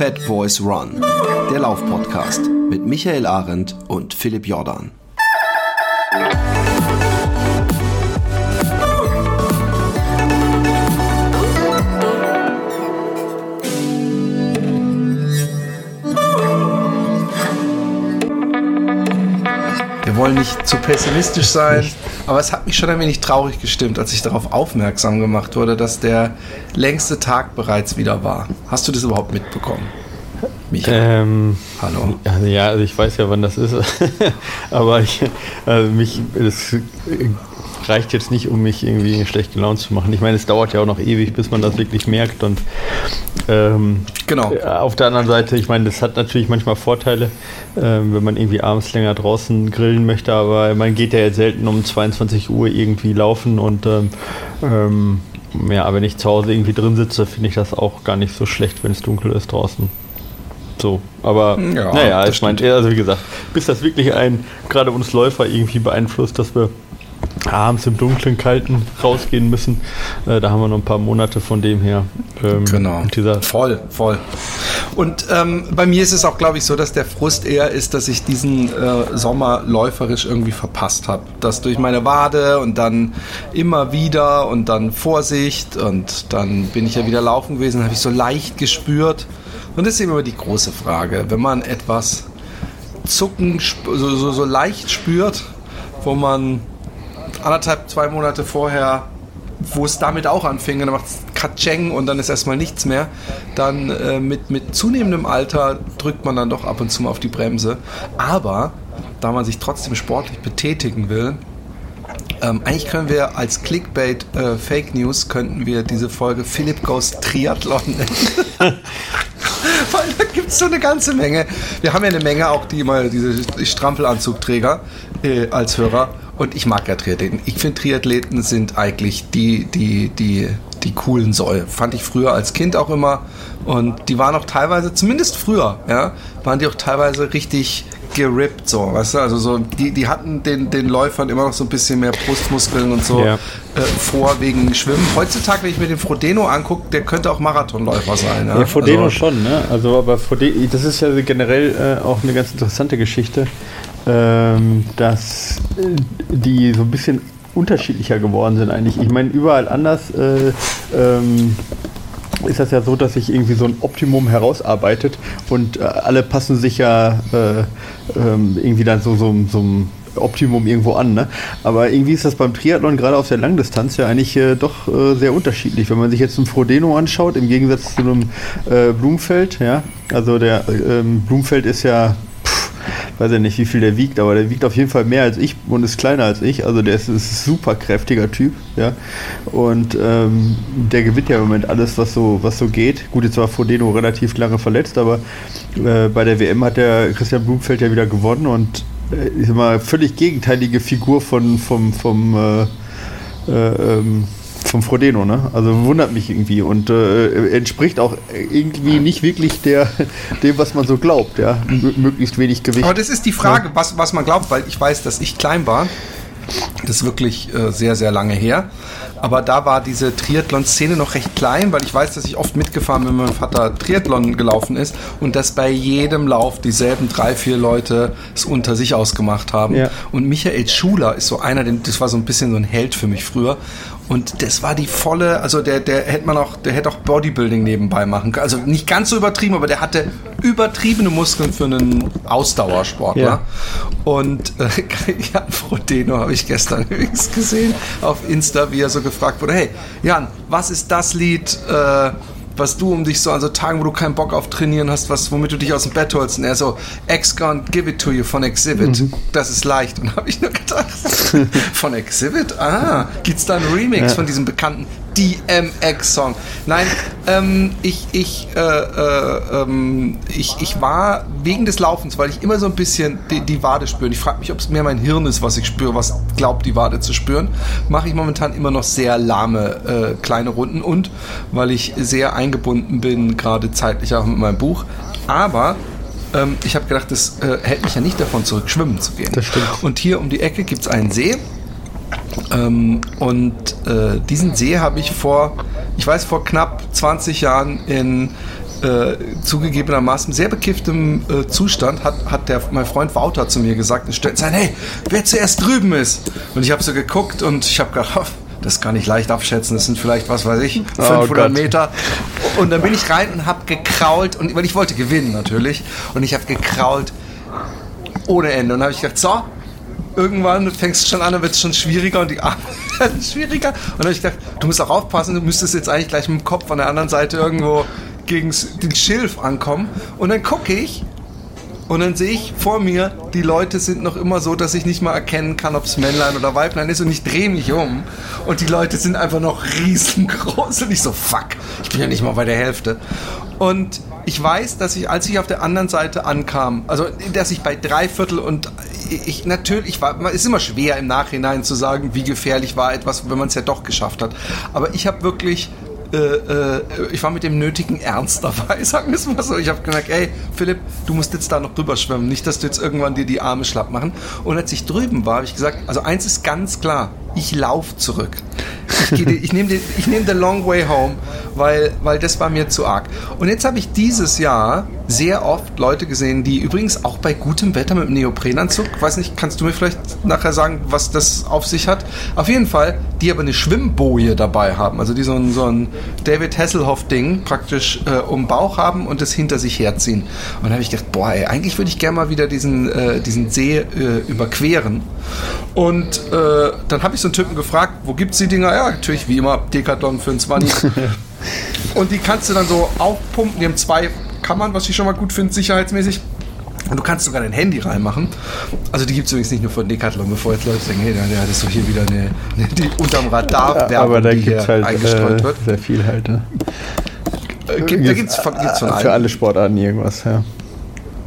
Fat Boys Run, der Laufpodcast mit Michael Arendt und Philipp Jordan. Wir wollen nicht zu pessimistisch sein, aber es hat mich schon ein wenig traurig gestimmt, als ich darauf aufmerksam gemacht wurde, dass der längste Tag bereits wieder war. Hast du das überhaupt mitbekommen? Michael. Ähm, Hallo. Also ja, also ich weiß ja, wann das ist, aber ich, also mich, das reicht jetzt nicht, um mich irgendwie schlecht gelaunt zu machen. Ich meine, es dauert ja auch noch ewig, bis man das wirklich merkt. Und ähm, genau. auf der anderen Seite, ich meine, das hat natürlich manchmal Vorteile, ähm, wenn man irgendwie abends länger draußen grillen möchte, aber man geht ja jetzt selten um 22 Uhr irgendwie laufen und ähm, ähm, ja, wenn ich zu Hause irgendwie drin sitze, finde ich das auch gar nicht so schlecht, wenn es dunkel ist draußen. So, aber ja, naja, ich meine, also wie gesagt, bis das wirklich ein, gerade uns Läufer irgendwie beeinflusst, dass wir abends im dunklen, kalten rausgehen müssen. Äh, da haben wir noch ein paar Monate von dem her. Ähm, genau. voll, voll. Und ähm, bei mir ist es auch, glaube ich, so, dass der Frust eher ist, dass ich diesen äh, Sommer läuferisch irgendwie verpasst habe. Das durch meine Wade und dann immer wieder und dann Vorsicht und dann bin ich ja wieder laufen gewesen, habe ich so leicht gespürt. Und das ist immer die große Frage, wenn man etwas Zucken so, so, so leicht spürt, wo man anderthalb, zwei Monate vorher, wo es damit auch anfing, dann macht es Katscheng und dann ist erstmal nichts mehr. Dann äh, mit, mit zunehmendem Alter drückt man dann doch ab und zu mal auf die Bremse. Aber da man sich trotzdem sportlich betätigen will, ähm, eigentlich können wir als Clickbait äh, Fake News könnten wir diese Folge Philipp Goes Triathlon nennen. Weil da gibt es so eine ganze Menge. Wir haben ja eine Menge auch die mal diese Strampelanzugträger äh, als Hörer. Und ich mag ja Triathleten. Ich finde, Triathleten sind eigentlich die, die, die, die coolen Säue. Fand ich früher als Kind auch immer. Und die waren auch teilweise, zumindest früher, ja, waren die auch teilweise richtig gerippt, so, weißt du? Also so, die, die hatten den, den Läufern immer noch so ein bisschen mehr Brustmuskeln und so ja. äh, vor wegen Schwimmen. Heutzutage, wenn ich mir den Frodeno angucke, der könnte auch Marathonläufer sein. Ja, ja Frodeno also, schon, ne? Also aber Frodeno, das ist ja generell äh, auch eine ganz interessante Geschichte ähm, dass äh, die so ein bisschen unterschiedlicher geworden sind eigentlich. Ich meine, überall anders äh, ähm, ist das ja so, dass sich irgendwie so ein Optimum herausarbeitet und äh, alle passen sich ja äh, ähm, irgendwie dann so, so, so ein Optimum irgendwo an. Ne? Aber irgendwie ist das beim Triathlon gerade auf der Langdistanz ja eigentlich äh, doch äh, sehr unterschiedlich. Wenn man sich jetzt einen Frodeno anschaut, im Gegensatz zu einem äh, Blumfeld, ja, also der ähm, Blumfeld ist ja weiß ja nicht, wie viel der wiegt, aber der wiegt auf jeden Fall mehr als ich und ist kleiner als ich. Also der ist, ein super kräftiger Typ, ja. Und ähm, der gewinnt ja im Moment alles, was so, was so geht. Gut, jetzt war Fodeno relativ lange verletzt, aber äh, bei der WM hat der Christian Blumfeld ja wieder gewonnen und äh, ist immer völlig gegenteilige Figur von, vom, vom äh, äh ähm, vom Frodeno, ne? Also wundert mich irgendwie und äh, entspricht auch irgendwie nicht wirklich der, dem, was man so glaubt, ja. M möglichst wenig Gewicht. Aber das ist die Frage, ja. was, was man glaubt, weil ich weiß, dass ich klein war. Das ist wirklich äh, sehr, sehr lange her. Aber da war diese Triathlon-Szene noch recht klein, weil ich weiß, dass ich oft mitgefahren bin, wenn mein Vater Triathlon gelaufen ist und dass bei jedem Lauf dieselben drei, vier Leute es unter sich ausgemacht haben. Ja. Und Michael Schuler ist so einer, das war so ein bisschen so ein Held für mich früher. Und das war die volle, also der, der hätte man auch, der hätte auch Bodybuilding nebenbei machen können. Also nicht ganz so übertrieben, aber der hatte übertriebene Muskeln für einen Ausdauersportler. Ja. Und äh, Jan Frodeno habe ich gestern übrigens gesehen auf Insta, wie er so gefragt wurde: Hey, Jan, was ist das Lied? Äh, was du um dich so, also Tagen, wo du keinen Bock auf Trainieren hast, was, womit du dich aus dem Bett holst. Und er so, X gone, give it to you von Exhibit. Mhm. Das ist leicht. Und habe ich nur gedacht, von Exhibit? Ah, gibt's da einen Remix ja. von diesem bekannten DMX-Song. Nein, ähm, ich, ich, äh, äh, ähm, ich, ich war wegen des Laufens, weil ich immer so ein bisschen die, die Wade spüre. Ich frage mich, ob es mehr mein Hirn ist, was ich spüre, was glaubt, die Wade zu spüren. Mache ich momentan immer noch sehr lahme äh, kleine Runden und weil ich sehr eingebunden bin, gerade zeitlich auch mit meinem Buch. Aber ähm, ich habe gedacht, das äh, hält mich ja nicht davon zurück, schwimmen zu gehen. Das stimmt. Und hier um die Ecke gibt es einen See ähm, und äh, diesen See habe ich vor ich weiß, vor knapp 20 Jahren in äh, zugegebenermaßen sehr bekifftem äh, Zustand hat, hat der, mein Freund Wouter zu mir gesagt, in sein, hey, wer zuerst drüben ist. Und ich habe so geguckt und ich habe gedacht, das kann ich leicht abschätzen, das sind vielleicht, was weiß ich, 500 oh Meter. Und dann bin ich rein und habe gekrault, und, weil ich wollte gewinnen natürlich, und ich habe gekrault ohne Ende. Und dann habe ich gedacht, so, irgendwann fängst du schon an, dann wird es schon schwieriger und die Arme werden schwieriger. Und dann habe ich gedacht, du musst auch aufpassen, du müsstest jetzt eigentlich gleich mit dem Kopf an der anderen Seite irgendwo gegen den Schilf ankommen. Und dann gucke ich und dann sehe ich vor mir, die Leute sind noch immer so, dass ich nicht mal erkennen kann, ob es Männlein oder Weiblein ist. Und ich drehe mich um. Und die Leute sind einfach noch riesengroß. Und ich so, fuck, ich bin ja nicht mal bei der Hälfte. Und ich weiß, dass ich, als ich auf der anderen Seite ankam, also dass ich bei drei Viertel und ich natürlich war, es ist immer schwer im Nachhinein zu sagen, wie gefährlich war etwas, wenn man es ja doch geschafft hat. Aber ich habe wirklich äh, äh, ich war mit dem nötigen Ernst dabei, sagen wir es mal so. Ich habe gesagt, ey, Philipp, du musst jetzt da noch drüber schwimmen, nicht, dass du jetzt irgendwann dir die Arme schlapp machen. Und als ich drüben war, habe ich gesagt, also eins ist ganz klar, ich laufe zurück. Ich, ich nehme den, nehm the long way home, weil, weil das war mir zu arg. Und jetzt habe ich dieses Jahr sehr oft Leute gesehen, die übrigens auch bei gutem Wetter mit dem Neoprenanzug, weiß nicht, kannst du mir vielleicht nachher sagen, was das auf sich hat? Auf jeden Fall, die aber eine Schwimmboje dabei haben, also die so ein, so ein David Hasselhoff-Ding praktisch äh, um Bauch haben und das hinter sich herziehen. Und da habe ich gedacht, boah, ey, eigentlich würde ich gerne mal wieder diesen, äh, diesen See äh, überqueren. Und äh, dann habe ich so einen Typen gefragt, wo gibt es die Dinger? Ja, natürlich wie immer Decathlon für ein 20. und die kannst du dann so aufpumpen, die haben zwei Kammern, was ich schon mal gut finde, sicherheitsmäßig. Und du kannst sogar dein Handy reinmachen. Also die gibt es übrigens nicht nur von Decathlon, bevor jetzt Leute denken, hey, da ist doch hier wieder eine, eine die unterm Radar Werbung, ja, aber da die hier halt, eingestreut äh, wird. Sehr viel halt. Ne? Äh, gibt, da gibt es von, gibt's von Für allen. alle Sportarten irgendwas, ja.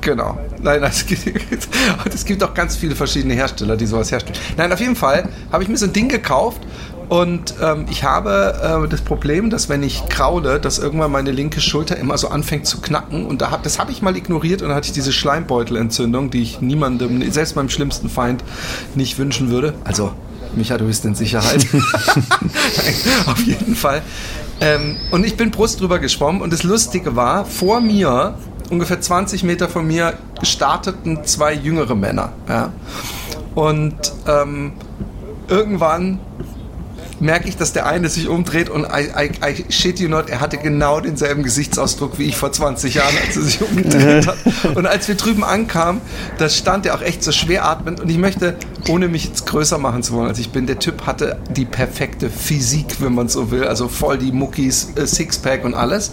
Genau. Nein, es gibt, es gibt auch ganz viele verschiedene Hersteller, die sowas herstellen. Nein, auf jeden Fall habe ich mir so ein Ding gekauft und ähm, ich habe äh, das Problem, dass wenn ich kraule, dass irgendwann meine linke Schulter immer so anfängt zu knacken. Und da hab, das habe ich mal ignoriert und dann hatte ich diese Schleimbeutelentzündung, die ich niemandem, selbst meinem schlimmsten Feind, nicht wünschen würde. Also, Micha, du bist in Sicherheit. auf jeden Fall. Ähm, und ich bin Brust drüber geschwommen und das Lustige war, vor mir, ungefähr 20 Meter von mir, starteten zwei jüngere Männer. Ja? Und ähm, irgendwann merke ich, dass der eine sich umdreht und I, I, I shit you not, er hatte genau denselben Gesichtsausdruck wie ich vor 20 Jahren, als er sich umgedreht hat. Und als wir drüben ankamen, da stand er auch echt so schwer atmend und ich möchte, ohne mich jetzt größer machen zu wollen, als ich bin, der Typ hatte die perfekte Physik, wenn man so will, also voll die Muckis, äh, Sixpack und alles.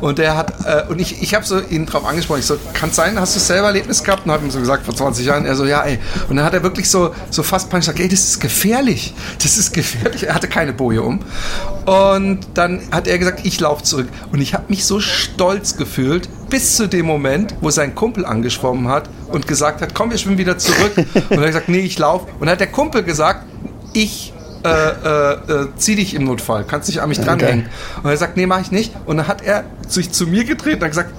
Und der hat, äh, und ich, ich habe so ihn drauf angesprochen, ich so, kann sein, hast du selber Erlebnis gehabt? Und habe ihm so gesagt, vor 20 Jahren, er so, ja, ey. Und dann hat er wirklich so, so fast panisch gesagt, ey, das ist gefährlich. Das ist gefährlich. Er hatte keine Boje um. Und dann hat er gesagt, ich laufe zurück. Und ich habe mich so stolz gefühlt, bis zu dem Moment, wo sein Kumpel angeschwommen hat und gesagt hat, komm, wir schwimmen wieder zurück. Und er hat gesagt, nee, ich laufe. Und dann hat der Kumpel gesagt, ich äh, äh, äh, zieh dich im Notfall, kannst dich an mich dranhängen. Okay. Und er sagt, nee, mach ich nicht. Und dann hat er sich zu mir gedreht und hat gesagt,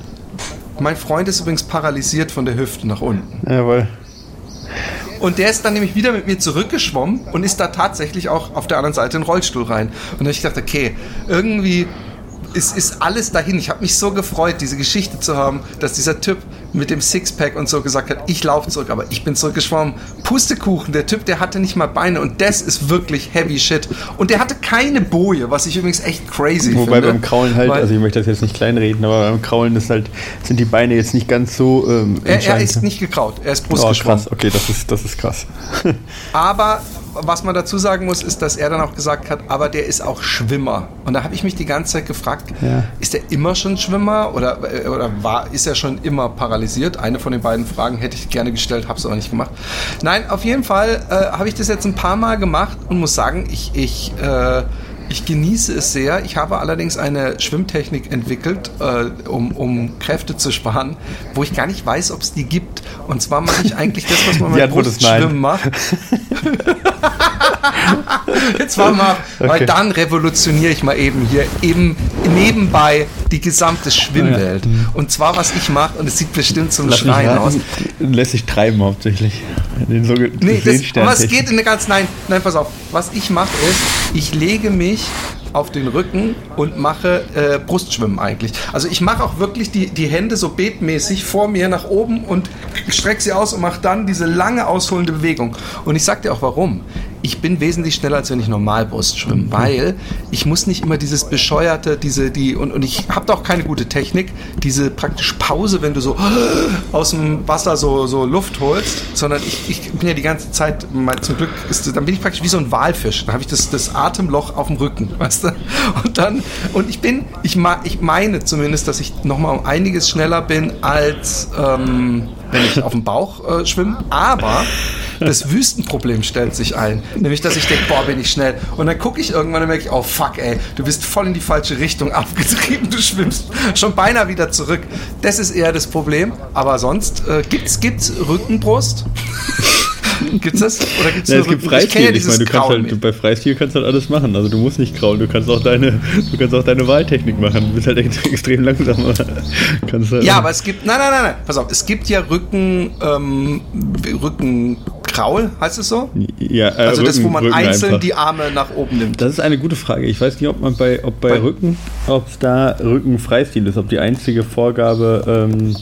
mein Freund ist übrigens paralysiert von der Hüfte nach unten. Jawohl. Und der ist dann nämlich wieder mit mir zurückgeschwommen und ist da tatsächlich auch auf der anderen Seite in den Rollstuhl rein. Und dann habe ich gedacht, okay, irgendwie ist, ist alles dahin. Ich habe mich so gefreut, diese Geschichte zu haben, dass dieser Typ mit dem Sixpack und so gesagt hat, ich laufe zurück, aber ich bin zurückgeschwommen. Pustekuchen, der Typ, der hatte nicht mal Beine und das ist wirklich heavy shit. Und der hatte keine Boje, was ich übrigens echt crazy Wobei finde. beim Kraulen halt, also ich möchte das jetzt nicht kleinreden, aber beim Kraulen ist halt, sind die Beine jetzt nicht ganz so ähm, er, er, ist nicht gekraut, er ist Brust oh, krass, okay, das ist, das ist krass. aber was man dazu sagen muss, ist, dass er dann auch gesagt hat, aber der ist auch Schwimmer. Und da habe ich mich die ganze Zeit gefragt, ja. ist er immer schon Schwimmer oder, oder war, ist er schon immer paralysiert? Eine von den beiden Fragen hätte ich gerne gestellt, habe es aber nicht gemacht. Nein, auf jeden Fall äh, habe ich das jetzt ein paar Mal gemacht und muss sagen, ich, ich äh, ich genieße es sehr. Ich habe allerdings eine Schwimmtechnik entwickelt, äh, um, um Kräfte zu sparen, wo ich gar nicht weiß, ob es die gibt. Und zwar mache ich eigentlich das, was man beim Brustschwimmen macht. Jetzt war mal, okay. weil dann revolutioniere ich mal eben hier eben nebenbei die gesamte Schwimmwelt. Ja, ja. Und zwar, was ich mache, und es sieht bestimmt zum Lass Schreien aus. Lässt sich treiben hauptsächlich. Den so nee, das, was geht in der ganzen, nein, nein, pass auf. Was ich mache ist, ich lege mich auf den Rücken und mache äh, Brustschwimmen eigentlich. Also ich mache auch wirklich die, die Hände so betmäßig vor mir nach oben und strecke sie aus und mache dann diese lange ausholende Bewegung. Und ich sag dir auch warum ich bin wesentlich schneller, als wenn ich normal Brust schwimme, mhm. weil ich muss nicht immer dieses bescheuerte, diese, die, und, und ich habe da auch keine gute Technik, diese praktisch Pause, wenn du so aus dem Wasser so, so Luft holst, sondern ich, ich bin ja die ganze Zeit, mein, zum Glück, ist, dann bin ich praktisch wie so ein Walfisch. Dann habe ich das, das Atemloch auf dem Rücken, weißt du? Und dann, und ich bin, ich, ich meine zumindest, dass ich nochmal um einiges schneller bin als ähm, wenn ich auf dem Bauch äh, schwimme, aber das Wüstenproblem stellt sich ein. Nämlich, dass ich denke, boah, bin ich schnell. Und dann gucke ich irgendwann und merke ich, oh fuck, ey, du bist voll in die falsche Richtung abgetrieben. Du schwimmst schon beinahe wieder zurück. Das ist eher das Problem. Aber sonst, äh, gibt's, gibt's Rückenbrust? Gibt's das? Oder gibt's ja, es gibt Freistil. Ich, ich meine, du kannst halt, bei Freistil kannst du halt alles machen. Also du musst nicht kraulen, du kannst auch deine, du kannst auch deine Wahltechnik machen. Du bist halt extrem langsam. Halt ja, aber es gibt, nein, nein, nein, nein, pass auf, es gibt ja Rücken, ähm, Rücken Kraul, heißt es so? Ja, äh, also Rücken, das, wo man Rücken einzeln einfach. die Arme nach oben nimmt. Das ist eine gute Frage. Ich weiß nicht, ob man bei, ob bei, bei Rücken, ob es da Rückenfreistil ist, ob die einzige Vorgabe ähm,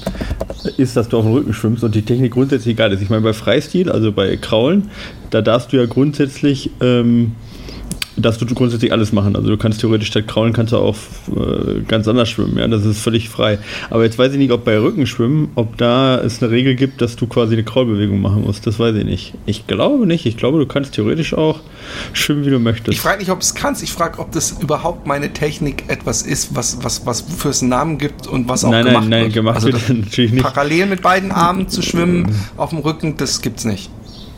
ist, dass du auf dem Rücken schwimmst und die Technik grundsätzlich egal ist. Ich meine, bei Freistil, also bei Kraulen, da darfst du ja grundsätzlich ähm, dass du grundsätzlich alles machen. Also du kannst theoretisch statt Kraulen kannst du auch äh, ganz anders schwimmen, ja, das ist völlig frei. Aber jetzt weiß ich nicht, ob bei Rückenschwimmen, ob da es eine Regel gibt, dass du quasi eine Kraulbewegung machen musst. Das weiß ich nicht. Ich glaube nicht. Ich glaube, du kannst theoretisch auch schwimmen, wie du möchtest. Ich frage nicht, ob es kannst. Ich frage, ob das überhaupt meine Technik etwas ist, was was was für es einen Namen gibt und was auch nein, gemacht nein, wird. Gemacht also wird natürlich nicht. Parallel mit beiden Armen zu schwimmen auf dem Rücken, das gibt's nicht.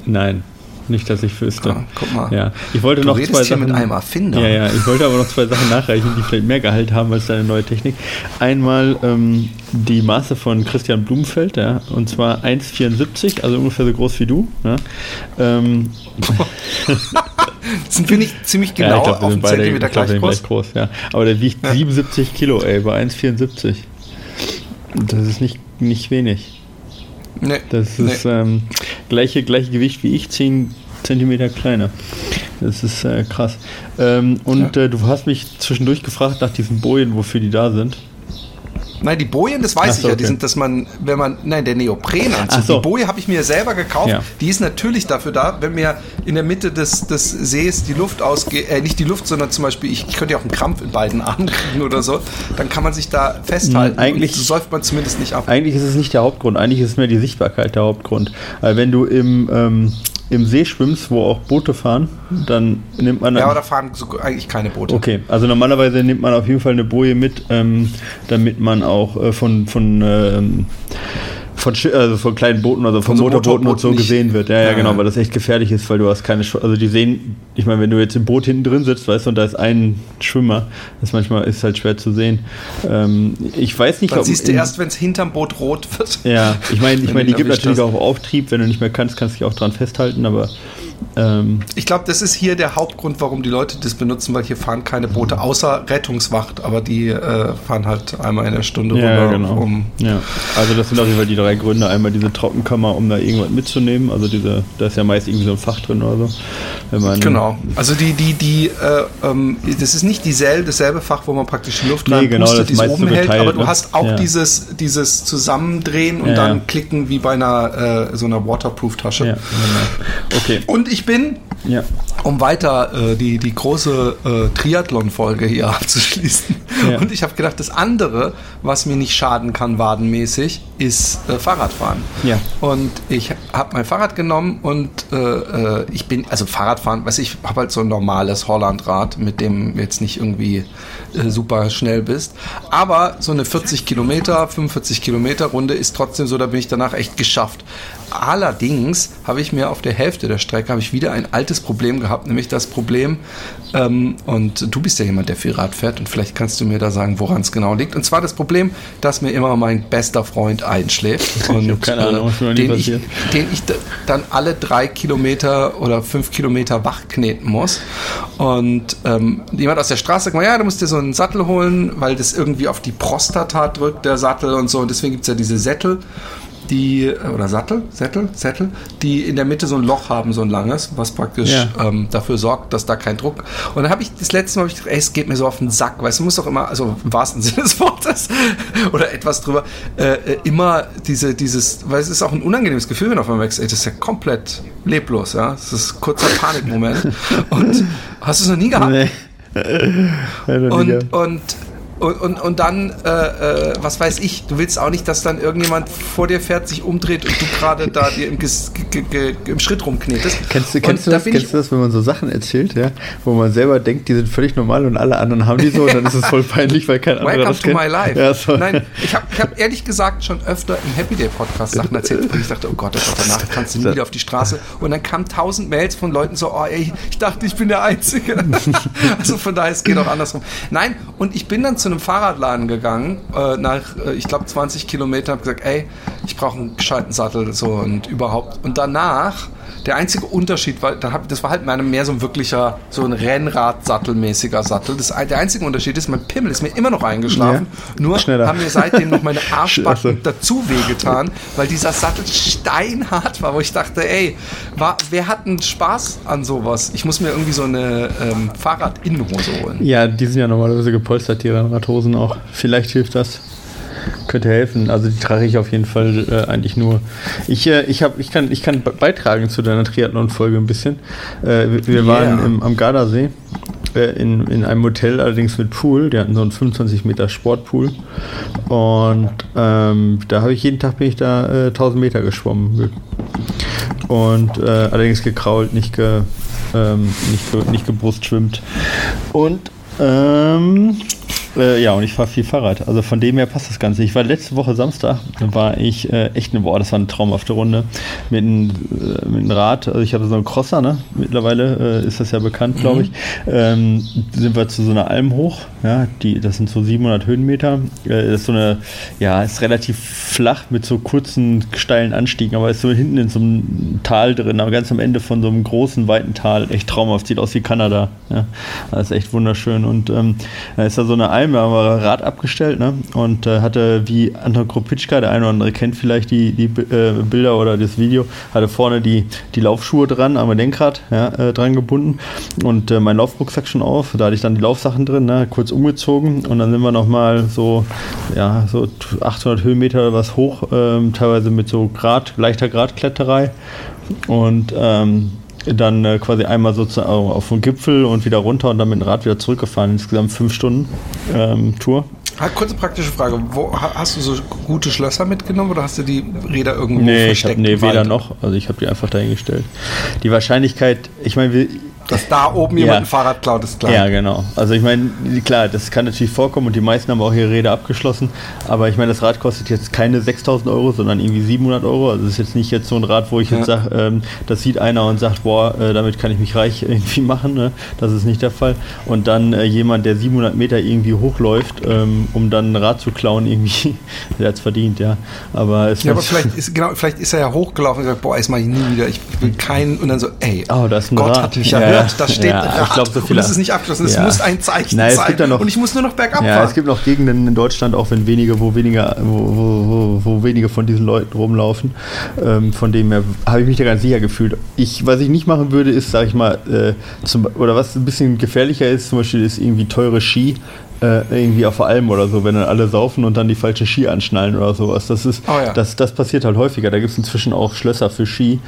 Nein, nicht, dass ich wüsste. Ja, guck mal. Ja. Ich wollte du noch zwei Sachen. mit einem Erfinder. Ja, ja. Ich wollte aber noch zwei Sachen nachreichen, die vielleicht mehr Gehalt haben als deine neue Technik. Einmal ähm, die Maße von Christian Blumenfeld, ja, und zwar 1,74, also ungefähr so groß wie du. Ja. Ähm, sind wir nicht ziemlich genau ja, glaub, auf einen Zentimeter gleich, groß? gleich groß? Ja. Aber der wiegt ja. 77 Kilo, ey, bei 1,74. Das ist nicht, nicht wenig. Nee, das ist nee. ähm, gleiche, gleiche Gewicht wie ich, 10 Zentimeter kleiner. Das ist äh, krass. Ähm, und ja. äh, du hast mich zwischendurch gefragt nach diesen Bojen, wofür die da sind. Nein, die Bojen, das weiß so, ich ja. Okay. Die sind, dass man, wenn man, nein, der Neoprenanzug. So. Die Boje habe ich mir selber gekauft. Ja. Die ist natürlich dafür da, wenn mir in der Mitte des, des Sees die Luft ausgeht, äh, nicht die Luft, sondern zum Beispiel, ich, ich könnte ja auch einen Krampf in beiden Armen kriegen oder so, dann kann man sich da festhalten. Hm, eigentlich so säuft man zumindest nicht ab. Eigentlich ist es nicht der Hauptgrund. Eigentlich ist es mehr die Sichtbarkeit der Hauptgrund. Weil wenn du im, ähm, im See schwimmst, wo auch Boote fahren, dann nimmt man. Ja, aber da fahren eigentlich keine Boote. Okay, also normalerweise nimmt man auf jeden Fall eine Boje mit, ähm, damit man auch äh, von, von ähm, von, also von kleinen Booten, also von, von so Motorbooten und so gesehen wird. Ja, ja, genau, weil das echt gefährlich ist, weil du hast keine, Sch also die sehen, ich meine, wenn du jetzt im Boot hinten drin sitzt, weißt du, und da ist ein Schwimmer, das manchmal ist halt schwer zu sehen. Ähm, ich weiß nicht, Dann ob siehst du erst, wenn es hinterm Boot rot wird. Ja, ich meine, ich meine, die gibt natürlich auch Auftrieb, wenn du nicht mehr kannst, kannst du dich auch dran festhalten, aber ähm, ich glaube, das ist hier der Hauptgrund, warum die Leute das benutzen, weil hier fahren keine Boote, außer Rettungswacht, aber die äh, fahren halt einmal in der Stunde ja, rüber. Genau. Um ja, also das sind auf jeden Fall die drei Gründe. Einmal diese Trockenkammer, um da irgendwas mitzunehmen, also diese, da ist ja meist irgendwie so ein Fach drin oder so. Man, genau, also die, die, die, äh, ähm, das ist nicht dieselbe, dasselbe Fach, wo man praktisch die Luft nee, genau, pustet, die es oben hält, aber du ne? hast auch ja. dieses, dieses Zusammendrehen und dann klicken wie bei einer äh, so einer Waterproof-Tasche. Ja, genau. Okay. Und ich bin, ja. Um weiter äh, die, die große äh, Triathlon-Folge hier abzuschließen. Ja. Und ich habe gedacht, das andere, was mir nicht schaden kann, wadenmäßig, ist äh, Fahrradfahren. Ja. Und ich habe mein Fahrrad genommen und äh, äh, ich bin, also Fahrradfahren, weiß ich, habe halt so ein normales Hollandrad, mit dem jetzt nicht irgendwie äh, super schnell bist. Aber so eine 40 Kilometer, 45 Kilometer Runde ist trotzdem so, da bin ich danach echt geschafft. Allerdings habe ich mir auf der Hälfte der Strecke habe ich wieder ein altes Problem gehabt, nämlich das Problem, ähm, und du bist ja jemand, der viel Rad fährt und vielleicht kannst du mir da sagen, woran es genau liegt. Und zwar das Problem, dass mir immer mein bester Freund einschläft und ich keine Ahnung, äh, den, ich, den ich dann alle drei Kilometer oder fünf Kilometer wachkneten muss. Und ähm, jemand aus der Straße sagt ja, du musst dir so einen Sattel holen, weil das irgendwie auf die Prostata drückt, der Sattel und so. Und deswegen gibt es ja diese Sättel. Die, oder Sattel, Sättel, Sättel, die in der Mitte so ein Loch haben, so ein langes, was praktisch Ja. ähm, dafür sorgt, dass da kein Druck. Und dann habe ich das letzte Mal, ich gedacht, ey, es geht mir so auf den Sack, weißt du, muss doch immer, also im wahrsten Sinne des Wortes oder etwas drüber, äh, äh, immer diese, dieses, weil es ist auch ein unangenehmes Gefühl, wenn auf einmal merkst, ey, das ist ja komplett leblos, ja, das ist ein kurzer Panikmoment. Und hast du es noch nie gehabt? Nee. Und, und, und, und, und dann, äh, äh, was weiß ich, du willst auch nicht, dass dann irgendjemand vor dir fährt, sich umdreht und du gerade da dir im, Ges- im Schritt rumknetest. Kennst du, kennst, du da das, kennst du das, wenn man so Sachen erzählt, ja, wo man selber denkt, die sind völlig normal und alle anderen haben die so und dann ist es voll peinlich, weil kein anderer Welcome das to kennt. my life. Ja, so. Nein, ich habe ich hab ehrlich gesagt schon öfter im Happy Day Podcast Sachen erzählt, und ich dachte, oh Gott, oh Gott, danach kannst du nie wieder auf die Straße. Und dann kamen tausend Mails von Leuten so, oh ey, ich dachte, ich bin der Einzige. also von daher, es geht auch andersrum. Nein, und ich bin dann zu einem Fahrradladen gegangen, äh, nach, äh, ich glaube, 20 Kilometern, habe gesagt, ey, ich brauche einen gescheiten Sattel so und überhaupt. Und danach, der einzige Unterschied war, da hab, das war halt meine, mehr so ein wirklicher, so ein Rennrad-Sattelmäßiger Sattel. Das, der einzige Unterschied ist, mein Pimmel ist mir immer noch eingeschlafen. Nur Schneller. haben mir seitdem noch meine. Arschbacken dazu wehgetan, weil dieser Sattel steinhart war, wo ich dachte, ey, war, wer hat einen Spaß an sowas? Ich muss mir irgendwie so eine ähm, Fahrradinnenhose holen. Ja, die sind ja normalerweise gepolstert, die Radhosen auch. Vielleicht hilft das. Könnte helfen. Also die trage ich auf jeden Fall äh, eigentlich nur. Ich, äh, ich, hab, ich, kann, ich kann be- beitragen zu deiner Triathlon-Folge ein bisschen. Äh, wir wir Yeah. waren im, am Gardasee äh, in, in einem Hotel, allerdings mit Pool. Die hatten so einen 25 Meter Sportpool. Und ähm, da habe ich jeden Tag bin ich da äh, 1000 Meter geschwommen. Und äh, allerdings gekrault, nicht, ge, ähm, nicht, ge, nicht gebrustschwimmt. Und ähm, äh, ja, und ich fahre viel Fahrrad. Also von dem her passt das Ganze. Ich war letzte Woche Samstag, da war ich äh, echt eine, boah, das war eine traumhafte Runde mit einem äh, mit einem Rad. Also ich habe so einen Crosser, ne? Mittlerweile äh, ist das ja bekannt, glaube ich. Ähm, sind wir zu so einer Alm hoch. Ja, die, das sind so 700 Höhenmeter. Äh, das ist so eine, ja, ist relativ flach mit so kurzen steilen Anstiegen, aber ist so hinten in so einem Tal drin, aber ganz am Ende von so einem großen weiten Tal. Echt traumhaft, sieht aus wie Kanada. Ja, das ist echt wunderschön und ähm, da ist da so eine Alm, da haben wir Rad abgestellt, ne? Und äh, hatte wie Anton Kropitschka, der eine oder andere kennt vielleicht die, die äh, Bilder oder das Video, hatte vorne die, die Laufschuhe dran, am Lenkrad ja, äh, dran gebunden und äh, mein Laufrucksack schon auf. Da hatte ich dann die Laufsachen drin, ne? kurz umgezogen und dann sind wir nochmal so, ja, so 800 Höhenmeter oder was hoch, ähm, teilweise mit so Grad, leichter Gradkletterei und ähm, dann äh, quasi einmal sozusagen auf den Gipfel und wieder runter und dann mit dem Rad wieder zurückgefahren. Insgesamt fünf Stunden ähm, Tour. Kurze praktische Frage. Wo, ha- hast du so gute Schlösser mitgenommen oder hast du die Räder irgendwo Nee, ich versteckt? habe nee, im weder noch. Also ich habe die einfach dahingestellt. Die Wahrscheinlichkeit, ich meine, wir, Dass da oben Ja. jemand ein Fahrrad klaut, ist klar. Ja, genau. Also ich meine, klar, das kann natürlich vorkommen und die meisten haben auch ihre Räder abgeschlossen. Aber ich meine, das Rad kostet jetzt keine 6000 Euro, sondern irgendwie 700 Euro. Also es ist jetzt nicht jetzt so ein Rad, wo ich jetzt Ja. sage, ähm, das sieht einer und sagt, boah, äh, damit kann ich mich reich irgendwie machen. Ne? Das ist nicht der Fall. Und dann äh, jemand, der 700 Meter irgendwie hochläuft, ähm, um dann ein Rad zu klauen, irgendwie, der hat es verdient, ja. Aber es Ja, aber vielleicht ist, genau, vielleicht ist er ja hochgelaufen und gesagt, boah, das mache ich nie wieder. Ich will keinen. Und dann so, ey, Oh, da ist ein Gott Rad. hat mich Ja, erhört. Ja. Da steht Ja, ein ich Rad. glaub, so und viele- es ist nicht abgeschlossen. Es muss ein Zeichen Nein, sein. noch- und ich muss nur noch bergab Ja, fahren. es gibt noch Gegenden in Deutschland, auch wenn wenige, wo weniger, wo, wo, wo, wenige von diesen Leuten rumlaufen. Ähm, von dem her habe ich mich da ganz sicher gefühlt. Ich, was ich nicht machen würde, ist, sage ich mal, äh, zum, oder was ein bisschen gefährlicher ist, zum Beispiel ist irgendwie teure Ski. Äh, irgendwie auf Alm oder so, wenn dann alle saufen und dann die falschen Ski anschnallen oder sowas. Das ist, Oh ja. das, das passiert halt häufiger. Da gibt es inzwischen auch Schlösser für Ski,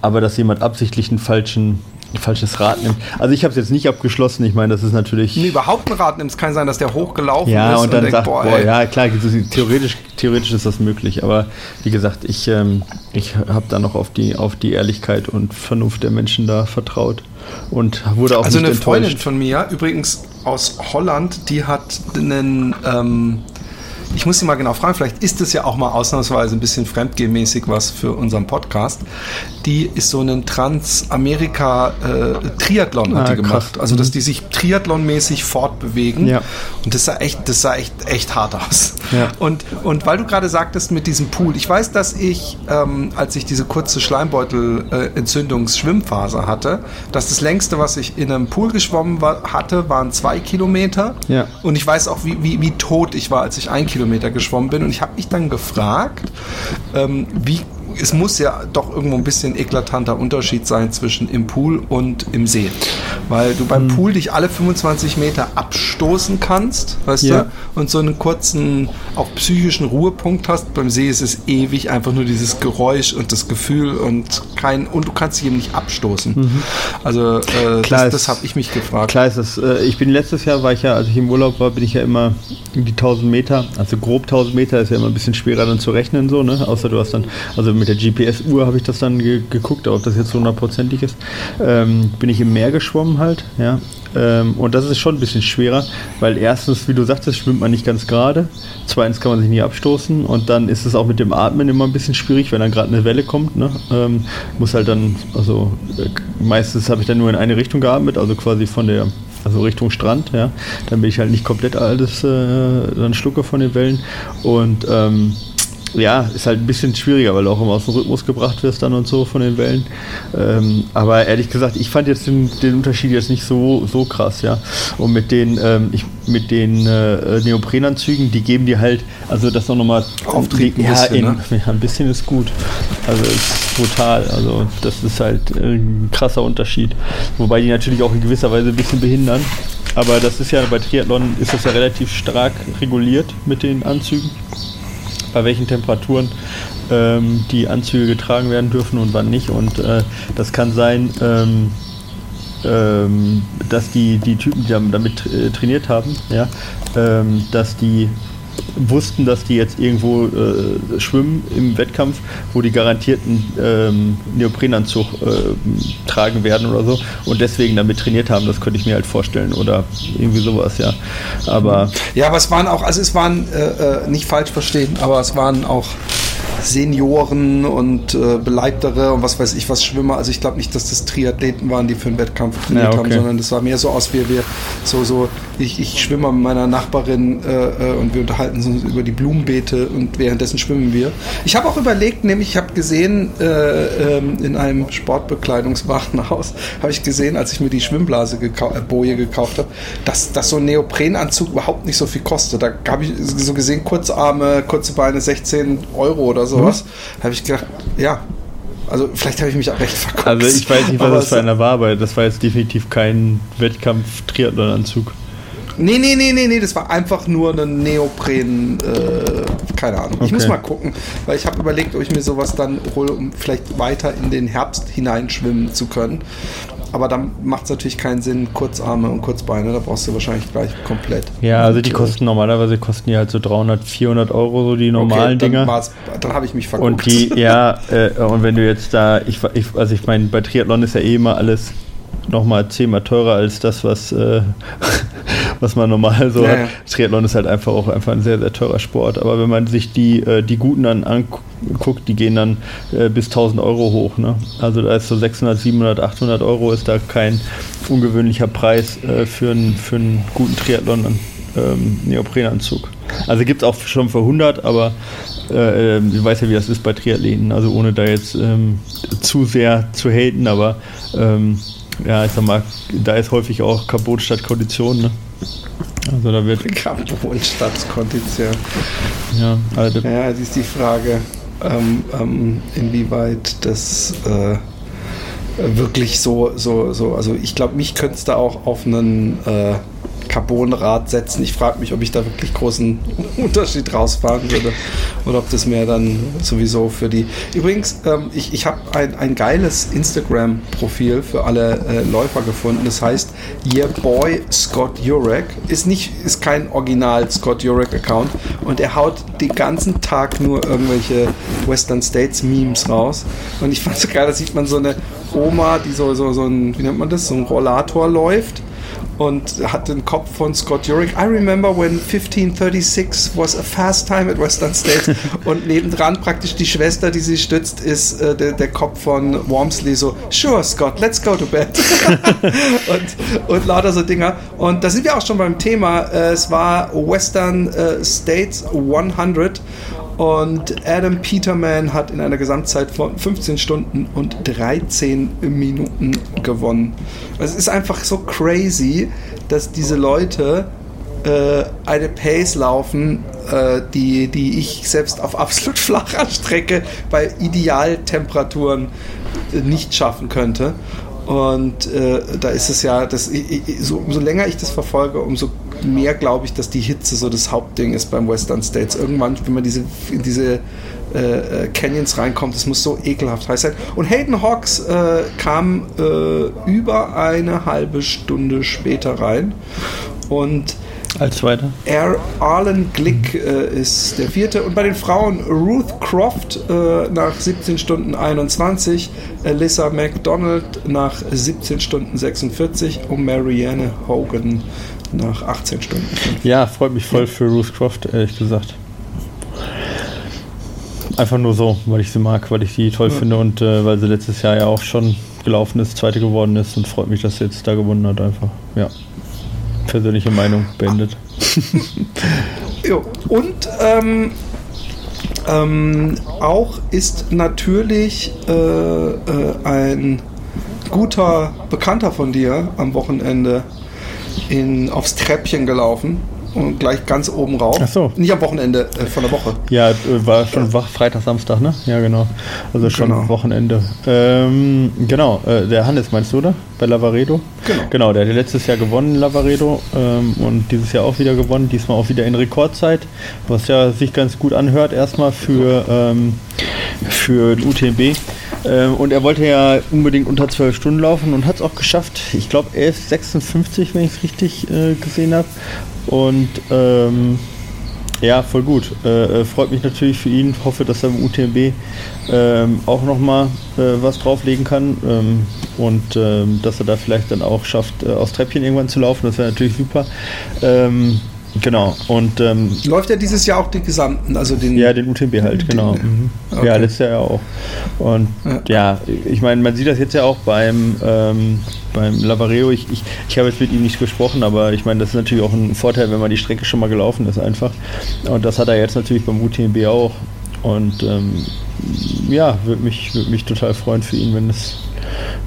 aber dass jemand absichtlich einen falschen, ein falsches Rad nimmt. Also ich habe es jetzt nicht abgeschlossen. Ich meine, das ist natürlich. Nee, überhaupt ein Rad nimmt. Es kann sein, dass der hochgelaufen Ja, ist und dann denkt, sagt, boah, ey, ja, klar, theoretisch, theoretisch ist das möglich, aber wie gesagt, ich, ähm, ich habe da noch auf die, auf die Ehrlichkeit und Vernunft der Menschen da vertraut und wurde auch Also nicht eine Freundin enttäuscht. von mir, übrigens aus Holland, die hat einen, ähm, ich muss sie mal genau fragen, vielleicht ist es ja auch mal ausnahmsweise ein bisschen fremdgehmäßig was für unseren Podcast. Die ist so einen Trans-Amerika-Triathlon hat Ah, gemacht. Also, dass die sich triathlonmäßig fortbewegen. Ja. Und das sah echt, das sah echt, echt hart aus. Ja. Und, und weil du gerade sagtest mit diesem Pool, ich weiß, dass ich, ähm, als ich diese kurze Schleimbeutel-Entzündungs-Schwimmphase hatte, dass das längste, was ich in einem Pool geschwommen war, hatte, waren zwei Kilometer. Ja. Und ich weiß auch, wie, wie, wie tot ich war, als ich ein Kilometer Kilometer geschwommen bin. Und ich habe mich dann gefragt, ähm, wie es muss ja doch irgendwo ein bisschen eklatanter Unterschied sein zwischen im Pool und im See. Weil du beim hm. Pool dich alle 25 Meter abstoßen kannst, weißt ja. du, und so einen kurzen, auch psychischen Ruhepunkt hast. Beim See ist es ewig einfach nur dieses Geräusch und das Gefühl und kein, und du kannst dich eben nicht abstoßen. Mhm. Also äh, klar das, das habe ich mich gefragt. Klar ist das, äh, ich bin letztes Jahr, war ich ja, als ich im Urlaub war, bin ich ja immer die 1000 Meter, also grob 1000 Meter ist ja immer ein bisschen schwerer dann zu rechnen so, ne, außer du hast dann, also mit der GPS-Uhr habe ich das dann ge geguckt, ob das jetzt hundertprozentig ist. Ähm, bin ich im Meer geschwommen halt, ja. Ähm, und das ist schon ein bisschen schwerer, weil erstens, wie du sagtest, schwimmt man nicht ganz gerade. Zweitens kann man sich nie abstoßen und dann ist es auch mit dem Atmen immer ein bisschen schwierig, wenn dann gerade eine Welle kommt. Ne? Ähm, muss halt dann, also äh, meistens habe ich dann nur in eine Richtung geatmet, also quasi von der also Richtung Strand, ja. Dann bin ich halt nicht komplett alles äh, dann schlucke von den Wellen. Und ähm, ja, ist halt ein bisschen schwieriger, weil du auch immer aus dem Rhythmus gebracht wirst dann und so von den Wellen. Ähm, aber ehrlich gesagt, ich fand jetzt den, den, Unterschied jetzt nicht so, so krass, ja. Und mit den, ähm, ich, mit den äh, Neoprenanzügen, die geben dir halt, also das noch nochmal auftreten. Ja, bisschen, ne? ja, ein bisschen ist gut. Also ist brutal. Also das ist halt ein krasser Unterschied. Wobei die natürlich auch in gewisser Weise ein bisschen behindern. Aber das ist ja bei Triathlon ist das ja relativ stark reguliert mit den Anzügen bei welchen Temperaturen ähm, die Anzüge getragen werden dürfen und wann nicht. Und äh, das kann sein, ähm, ähm, dass die, die Typen, die damit äh, trainiert haben, ja, ähm, dass die wussten, dass die jetzt irgendwo äh, schwimmen im Wettkampf, wo die garantierten ähm, Neoprenanzug äh, tragen werden oder so und deswegen damit trainiert haben, das könnte ich mir halt vorstellen oder irgendwie sowas, ja. Aber ja, aber es waren auch, also es waren äh, äh nicht falsch verstehen, aber es waren auch Senioren und äh, Beleibtere und was weiß ich was Schwimmer. Also ich glaube nicht, dass das Triathleten waren, die für den Wettkampf trainiert ja, okay. haben, sondern das sah mehr so aus, wie wir so, so, ich, ich schwimme mit meiner Nachbarin äh, äh, und wir unterhalten uns über die Blumenbeete und währenddessen schwimmen wir. Ich habe auch überlegt, nämlich ich habe gesehen, äh, ähm, in einem Sportbekleidungswarenhaus, habe ich gesehen, als ich mir die Schwimmblase gekau äh, Boje gekauft habe, dass, dass so ein Neoprenanzug überhaupt nicht so viel kostet. Da habe ich so gesehen, Kurzarme, kurze Beine, 16 Euro oder sowas. Mhm. Habe ich gedacht, ja, also vielleicht habe ich mich auch recht verguckt. Also ich weiß nicht, was das für einer war, aber das war jetzt definitiv kein Wettkampf-Triathlon-Anzug. Nee, nee, nee, nee, nee, das war einfach nur ein Neopren, äh, keine Ahnung. Okay. Ich muss mal gucken, weil ich habe überlegt, ob ich mir sowas dann hole, um vielleicht weiter in den Herbst hineinschwimmen zu können. Aber dann macht es natürlich keinen Sinn, Kurzarme und Kurzbeine, da brauchst du wahrscheinlich gleich komplett. Ja, also die kosten normalerweise kosten die halt so 300, 400 Euro, so die normalen okay, dann Dinger. Dann habe ich mich verguckt. Und die, ja, äh, und wenn du jetzt da, ich, ich also ich meine, bei Triathlon ist ja eh immer alles nochmal zehnmal teurer als das, was, äh, was man normal so ja, hat. Ja. Triathlon ist halt einfach auch einfach ein sehr, sehr teurer Sport. Aber wenn man sich die, äh, die guten dann anguckt, die gehen dann äh, bis 1000 Euro hoch. Ne? Also da ist so 600, 700, 800 Euro ist da kein ungewöhnlicher Preis äh, für, einen, für einen guten Triathlon ähm, Neoprenanzug. Also gibt es auch schon für 100, aber äh, ähm, ich weiß ja, wie das ist bei Triathleten, also ohne da jetzt ähm, zu sehr zu haten, aber ähm, ja, ich sag mal, da ist häufig auch Carbon statt Kondition, ne? Also da wird. Carbon statt Kondition. Ja, also ja, das ist die Frage, ähm, ähm, inwieweit das äh, wirklich so, so, so, also ich glaube, mich könnte es da auch auf einen äh, Carbonrad setzen. Ich frage mich, ob ich da wirklich großen Unterschied rausfahren würde oder ob das mehr dann sowieso für die. Übrigens, ähm, ich, ich habe ein, ein geiles Instagram-Profil für alle äh, Läufer gefunden. Das heißt, Your Boy Scott Jurek ist nicht, ist kein Original Scott Jurek Account und er haut den ganzen Tag nur irgendwelche Western States Memes raus. Und ich fand es geil, da sieht man so eine Oma, die so, so, so ein, wie nennt man das, so ein Rollator läuft und hat den Kopf von Scott Jurek. I remember when 1536 was a fast time at Western States und nebendran praktisch die Schwester, die sie stützt, ist äh, der, der, Kopf von Wormsley so, sure Scott, let's go to bed. und, und lauter so Dinger. Und da sind wir auch schon beim Thema. Äh, es war Western äh, States 100 und Adam Peterman hat in einer Gesamtzeit von 15 Stunden und 13 Minuten gewonnen. Es ist einfach so crazy, dass diese Leute äh, eine Pace laufen, äh, die, die ich selbst auf absolut flacher Strecke bei Idealtemperaturen äh, nicht schaffen könnte. Und äh, da ist es ja, das, so, umso länger ich das verfolge, umso mehr glaube ich, dass die Hitze so das Hauptding ist beim Western States. Irgendwann, wenn man diese, in diese äh, äh, Canyons reinkommt, das muss so ekelhaft heiß sein. Und Hayden Hawks äh, kam äh, über eine halbe Stunde später rein. Und als Zweiter. Arlen Glick äh, ist der vierte. Und bei den Frauen Ruth Croft äh, nach 17 Stunden 21, Alyssa McDonald nach 17 Stunden 46 und Marianne Hogan nach 18 Stunden. Ja, freut mich voll für Ruth Croft, ehrlich gesagt. Einfach nur so, weil ich sie mag, weil ich sie toll ja. finde und äh, weil sie letztes Jahr ja auch schon gelaufen ist, zweite geworden ist und freut mich, dass sie jetzt da gewonnen hat einfach. Ja persönliche Meinung beendet. jo. Und ähm, ähm, auch ist natürlich äh, äh, ein guter Bekannter von dir am Wochenende in, aufs Treppchen gelaufen und gleich ganz oben rauf. Ach so. Nicht am Wochenende, äh, von der Woche. Ja, äh, war schon ja. Freitag, Samstag, ne? Ja, genau. Also schon genau. Wochenende. Ähm, genau, äh, der Hannes meinst du, oder? Bei Lavaredo? Genau. Genau, der hat letztes Jahr gewonnen, Lavaredo, ähm, und dieses Jahr auch wieder gewonnen, diesmal auch wieder in Rekordzeit, was ja sich ganz gut anhört, erstmal für, ähm, für den UTMB. Ähm, und er wollte ja unbedingt unter 12 Stunden laufen und hat es auch geschafft. Ich glaube, er ist 56, wenn ich es richtig äh, gesehen habe. Und ähm, ja, voll gut. Äh, äh, freut mich natürlich für ihn. Hoffe, dass er im UTMB ähm, auch nochmal äh, was drauflegen kann ähm, und ähm, dass er da vielleicht dann auch schafft, äh, aus Treppchen irgendwann zu laufen. Das wäre natürlich super. Ähm, Genau. Und ähm, läuft er dieses Jahr auch die gesamten, also den ja den UTMB halt, genau. Mhm. Okay. Ja, letztes Jahr ja auch. Und ja, ja ich meine, man sieht das jetzt ja auch beim ähm, beim Lavareo. Ich, ich, ich habe jetzt mit ihm nicht gesprochen, aber ich meine, das ist natürlich auch ein Vorteil, wenn man die Strecke schon mal gelaufen ist einfach. Und das hat er jetzt natürlich beim UTMB auch. Und ähm, ja, würde mich, würd mich total freuen für ihn, wenn es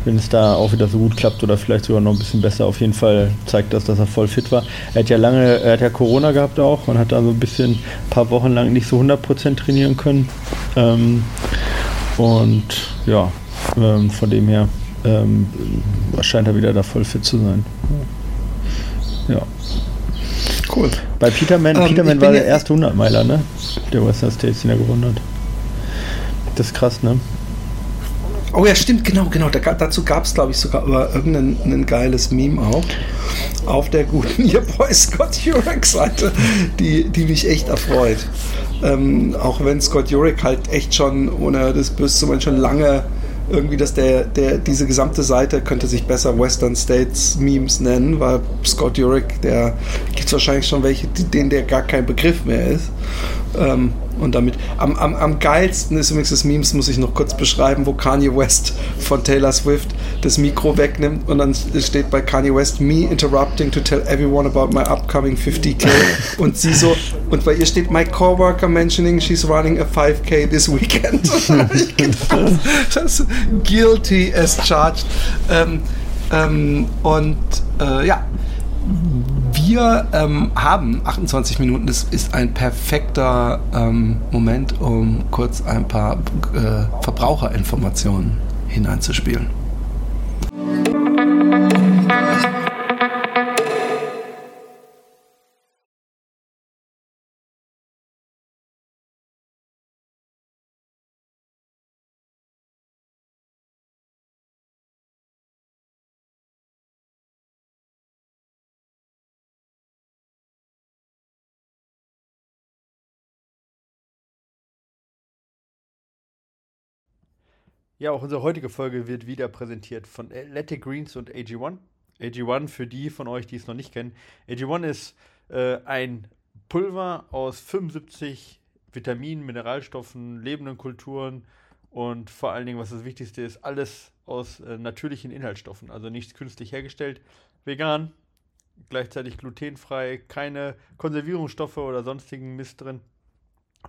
wenn es da auch wieder so gut klappt oder vielleicht sogar noch ein bisschen besser. Auf jeden Fall zeigt das, dass er voll fit war. Er hat ja lange, er hat ja Corona gehabt auch und hat da so ein bisschen, ein paar Wochen lang nicht so 100% trainieren können. Ähm, und ja, ähm, von dem her ähm, scheint er wieder da voll fit zu sein. Ja. Cool. Bei Peterman, ähm, Peterman war der erste 100-Meiler, ne? Der Western States, den er gewonnen hat. Das ist krass, ne? Oh ja, stimmt, genau, genau. Da, dazu gab es, glaube ich, sogar irgendein ein geiles Meme auch auf der guten Your Boy Scott Jurek Seite, die, die mich echt erfreut. Ähm, auch wenn Scott Jurek halt echt schon, ohne das Böse zu schon lange irgendwie, dass der, der, diese gesamte Seite könnte sich besser Western States Memes nennen, weil Scott Jurek, der gibt es wahrscheinlich schon welche, denen der gar kein Begriff mehr ist. Ähm, und damit am, am, am geilsten ist übrigens das Memes, muss ich noch kurz beschreiben, wo Kanye West von Taylor Swift das Mikro wegnimmt und dann steht bei Kanye West me interrupting to tell everyone about my upcoming 50k und sie so und bei ihr steht my coworker mentioning she's running a 5k this weekend. ich gedacht, das guilty as charged. Ähm, ähm, und äh, ja, wir ähm, haben 28 Minuten. Das ist ein perfekter ähm, Moment, um kurz ein paar äh, Verbraucherinformationen hineinzuspielen. Ja, auch unsere heutige Folge wird wieder präsentiert von Athletic Greens und AG1. AG1 für die von euch, die es noch nicht kennen. AG1 ist äh, ein Pulver aus 75 Vitaminen, Mineralstoffen, lebenden Kulturen und vor allen Dingen, was das Wichtigste ist, alles aus äh, natürlichen Inhaltsstoffen, also nichts künstlich hergestellt, vegan, gleichzeitig glutenfrei, keine Konservierungsstoffe oder sonstigen Mist drin,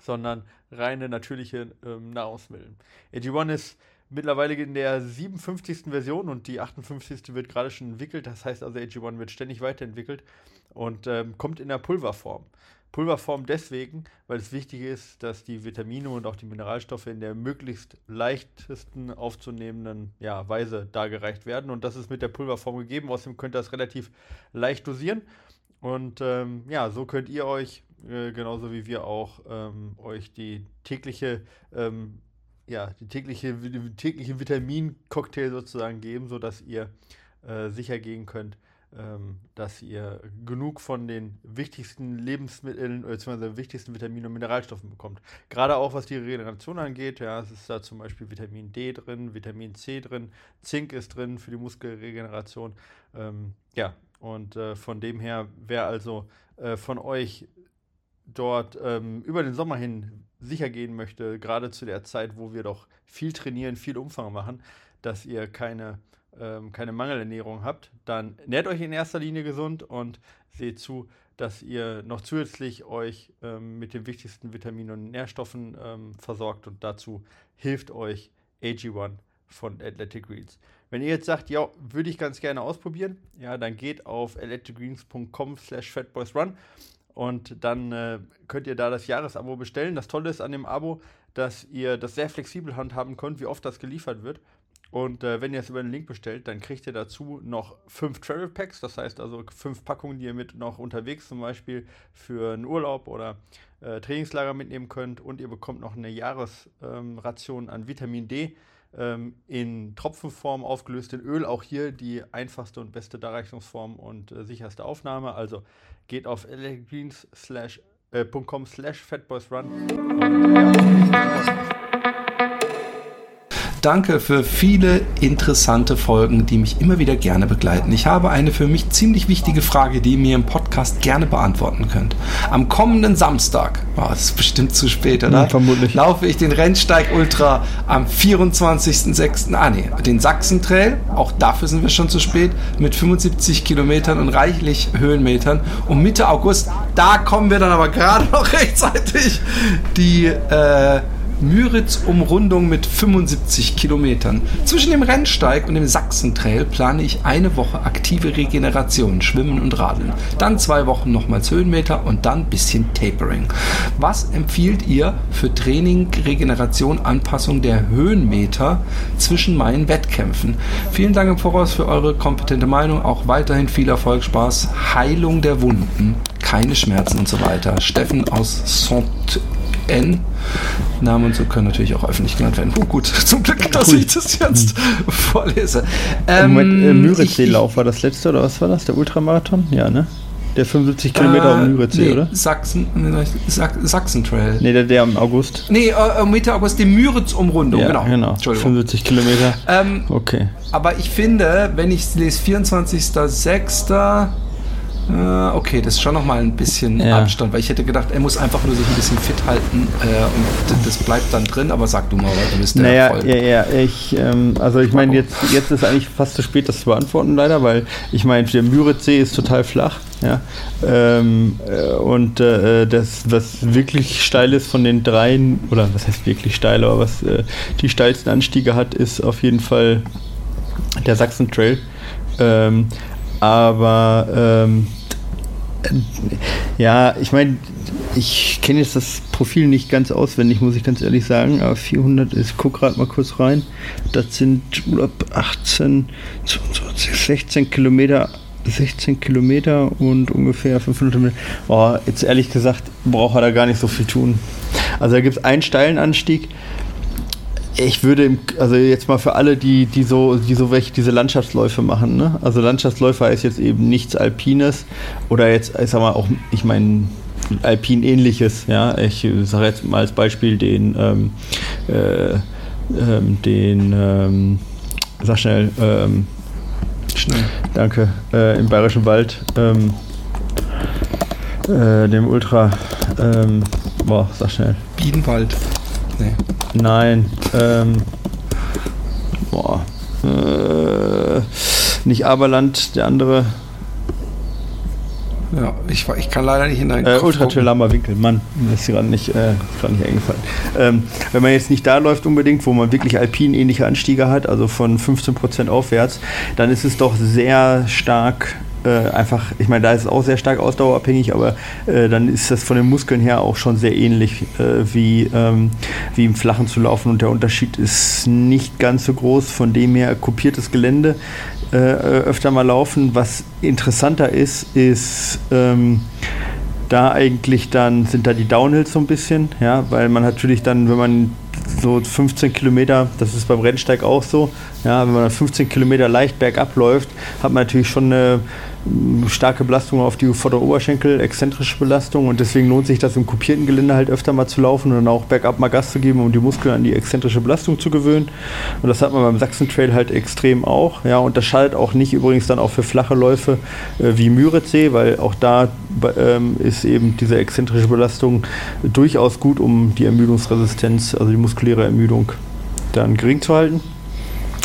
sondern reine natürliche ähm, Nahrungsmittel. AG1 ist mittlerweile in der 57. Version und die 58. wird gerade schon entwickelt. Das heißt also, AG1 wird ständig weiterentwickelt und ähm, kommt in der Pulverform. Pulverform deswegen, weil es wichtig ist, dass die Vitamine und auch die Mineralstoffe in der möglichst leichtesten aufzunehmenden ja, Weise dargereicht werden. Und das ist mit der Pulverform gegeben. Außerdem könnt ihr das relativ leicht dosieren. Und ähm, ja, so könnt ihr euch, äh, genauso wie wir auch, ähm, euch die tägliche, ähm, ja, die tägliche, tägliche Vitamincocktail sozusagen geben, sodass ihr äh, sicher gehen könnt, ähm, dass ihr genug von den wichtigsten Lebensmitteln bzw. wichtigsten Vitaminen und Mineralstoffen bekommt. Gerade auch was die Regeneration angeht, ja, es ist da zum Beispiel Vitamin D drin, Vitamin C drin, Zink ist drin für die Muskelregeneration. Ähm, ja, und äh, von dem her, wer also äh, von euch dort ähm, über den Sommer hin sicher gehen möchte, gerade zu der Zeit, wo wir doch viel trainieren, viel Umfang machen, dass ihr keine ähm, keine Mangelernährung habt, dann nährt euch in erster Linie gesund und seht zu, dass ihr noch zusätzlich euch ähm, mit den wichtigsten Vitaminen und Nährstoffen ähm, versorgt und dazu hilft euch AG1 von Athletic Greens. Wenn ihr jetzt sagt, ja, würde ich ganz gerne ausprobieren, ja, dann geht auf athleticgreens.com slash fatboysrun und dann äh, könnt ihr da das Jahresabo bestellen. Das Tolle ist an dem Abo, dass ihr das sehr flexibel handhaben könnt, wie oft das geliefert wird. Und äh, wenn ihr es über den Link bestellt, dann kriegt ihr dazu noch fünf Travel Packs, das heißt also fünf Packungen, die ihr mit noch unterwegs zum Beispiel für einen Urlaub oder äh, Trainingslager mitnehmen könnt. Und ihr bekommt noch eine Jahresration ähm, an Vitamin D ähm, in Tropfenform aufgelöst in Öl. Auch hier die einfachste und beste Darreichungsform und äh, sicherste Aufnahme. Also geht auf elecgreens.com slash fatboysrun. Und, ja, Danke für viele interessante Folgen, die mich immer wieder gerne begleiten. Ich habe eine für mich ziemlich wichtige Frage, die ihr mir im Podcast gerne beantworten könnt. Am kommenden Samstag, oh, das ist bestimmt zu spät, oder? Ja, vermutlich. Laufe ich den Rennsteig Ultra am 24.06. Ah, nee, den Sachsen-Trail. Auch dafür sind wir schon zu spät. Mit 75 Kilometern und reichlich Höhenmetern. Und Mitte August, da kommen wir dann aber gerade noch rechtzeitig die, äh, Müritz-Umrundung mit 75 Kilometern. Zwischen dem Rennsteig und dem Sachsentrail plane ich eine Woche aktive Regeneration, Schwimmen und Radeln. Dann zwei Wochen nochmals Höhenmeter und dann bisschen Tapering. Was empfiehlt ihr für Training, Regeneration, Anpassung der Höhenmeter zwischen meinen Wettkämpfen? Vielen Dank im Voraus für eure kompetente Meinung. Auch weiterhin viel Erfolg, Spaß, Heilung der Wunden, keine Schmerzen und so weiter. Steffen aus Saint N. Namen und so können natürlich auch öffentlich genannt werden. Oh, gut, zum Glück, dass ich das jetzt mhm. vorlese. Ähm, Moment, äh, Müritzsee-Lauf war das letzte oder was war das? Der Ultramarathon? Ja, ne? Der 75 Kilometer äh, um Müritzsee, nee, oder? Sachsen, Sach Sachsen-Trail. Nee, der, der im August. Nee, äh, Mitte August, die Müritz-Umrundung, ja, genau. genau. 75 Kilometer. Ähm, okay. Aber ich finde, wenn ich lese 24.06., äh, okay, das ist schon nochmal ein bisschen ja. Abstand, weil ich hätte gedacht, er muss einfach nur sich ein bisschen fit halten äh, und das bleibt dann drin, aber sag du mal, du bist der naja, Erfolg. Ja, ja, ich, ähm, also ich meine, jetzt, jetzt ist eigentlich fast zu spät, das zu beantworten, leider, weil ich meine, der Müritzsee ist total flach, ja, ähm, äh, und äh, das, was wirklich steil ist von den dreien, oder was heißt wirklich steil, aber was äh, die steilsten Anstiege hat, ist auf jeden Fall der Sachsen Trail. Ähm, aber ähm, ja, ich meine, ich kenne jetzt das Profil nicht ganz auswendig, muss ich ganz ehrlich sagen, aber 400 ist, guck gerade mal kurz rein, das sind 18, 16 Kilometer 16 Kilometer und ungefähr 500 Meter. Oh, jetzt ehrlich gesagt, braucht er da gar nicht so viel tun. Also da gibt es einen steilen Anstieg, ich würde, also jetzt mal für alle, die, die so, die so welche diese Landschaftsläufe machen, ne? Also Landschaftsläufer ist jetzt eben nichts Alpines oder jetzt, ich sag mal, auch, ich meine, Alpin ähnliches, ja. Ich sage jetzt mal als Beispiel den, ähm, äh, ähm, den, ähm, sag schnell, ähm, schnell, danke, äh, im Bayerischen Wald, ähm, äh, dem Ultra, ähm, boah, sag schnell. Bienenwald. Nee. Nein. Ähm, boah. Äh, nicht Aberland, der andere. Ja, ich, ich kann leider nicht in deinen äh, Ultra Trail Winkel, Mann, das ist gerade nicht, äh, nicht eingefallen. Ähm, wenn man jetzt nicht da läuft unbedingt, wo man wirklich alpin ähnliche Anstiege hat, also von 15% aufwärts, dann ist es doch sehr stark äh, einfach, ich meine, da ist es auch sehr stark ausdauerabhängig, aber äh, dann ist das von den Muskeln her auch schon sehr ähnlich äh, wie, ähm, wie im Flachen zu laufen und der Unterschied ist nicht ganz so groß. Von dem her kopiertes Gelände äh, öfter mal laufen. Was interessanter ist, ist ähm, da eigentlich dann sind da die Downhills so ein bisschen, ja, weil man natürlich dann, wenn man so 15 Kilometer, das ist beim Rennsteig auch so, ja, wenn man 15 Kilometer leicht bergab läuft, hat man natürlich schon eine starke Belastung auf die vorderen Oberschenkel, exzentrische Belastung und deswegen lohnt sich das im kopierten Gelände halt öfter mal zu laufen und dann auch bergab mal Gas zu geben, um die Muskeln an die exzentrische Belastung zu gewöhnen. Und das hat man beim Sachsen-Trail halt extrem auch. Ja, und das schadet auch nicht übrigens dann auch für flache Läufe äh, wie Müritzsee, weil auch da ähm, ist eben diese exzentrische Belastung durchaus gut, um die Ermüdungsresistenz, also die muskuläre Ermüdung dann gering zu halten.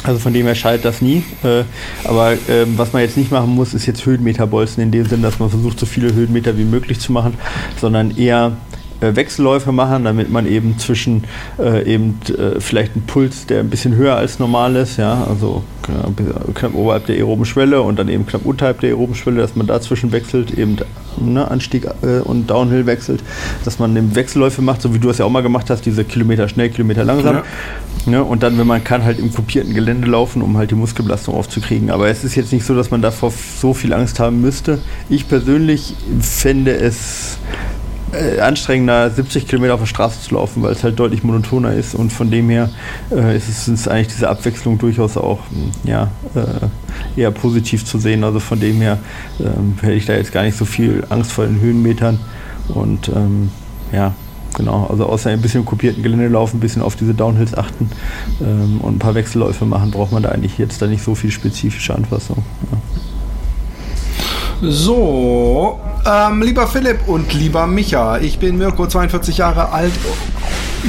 Also von dem her schaltet das nie. Äh, aber ähm, was man jetzt nicht machen muss, ist jetzt Höhenmeter bolzen in dem Sinn, dass man versucht, so viele Höhenmeter wie möglich zu machen, sondern eher äh, Wechselläufe machen, damit man eben zwischen äh, eben äh, vielleicht einen Puls, der ein bisschen höher als normal ist, ja, also knapp, knapp oberhalb der aeroben Schwelle und dann eben knapp unterhalb der aeroben Schwelle, dass man dazwischen wechselt, eben ne, Anstieg äh, und Downhill wechselt, dass man eben Wechselläufe macht, so wie du es ja auch mal gemacht hast, diese Kilometer schnell, Kilometer langsam. Ja. Ne, und dann, wenn man kann, halt im kopierten Gelände laufen, um halt die Muskelbelastung aufzukriegen. Aber es ist jetzt nicht so, dass man davor so viel Angst haben müsste. Ich persönlich fände es äh, anstrengender, 70 Kilometer auf der Straße zu laufen, weil es halt deutlich monotoner ist und von dem her äh, ist es ist eigentlich diese Abwechslung durchaus auch ja, äh, eher positiv zu sehen. Also von dem her ähm, hätte ich da jetzt gar nicht so viel Angst vor den Höhenmetern und ähm, ja, genau, also außer ein bisschen kopierten Gelände laufen, ein bisschen auf diese Downhills achten ähm, und ein paar Wechselläufe machen, braucht man da eigentlich jetzt da nicht so viel spezifische Anpassung. Ja. So, ähm, lieber Philipp und lieber Micha, ich bin Mirko, 42 Jahre alt,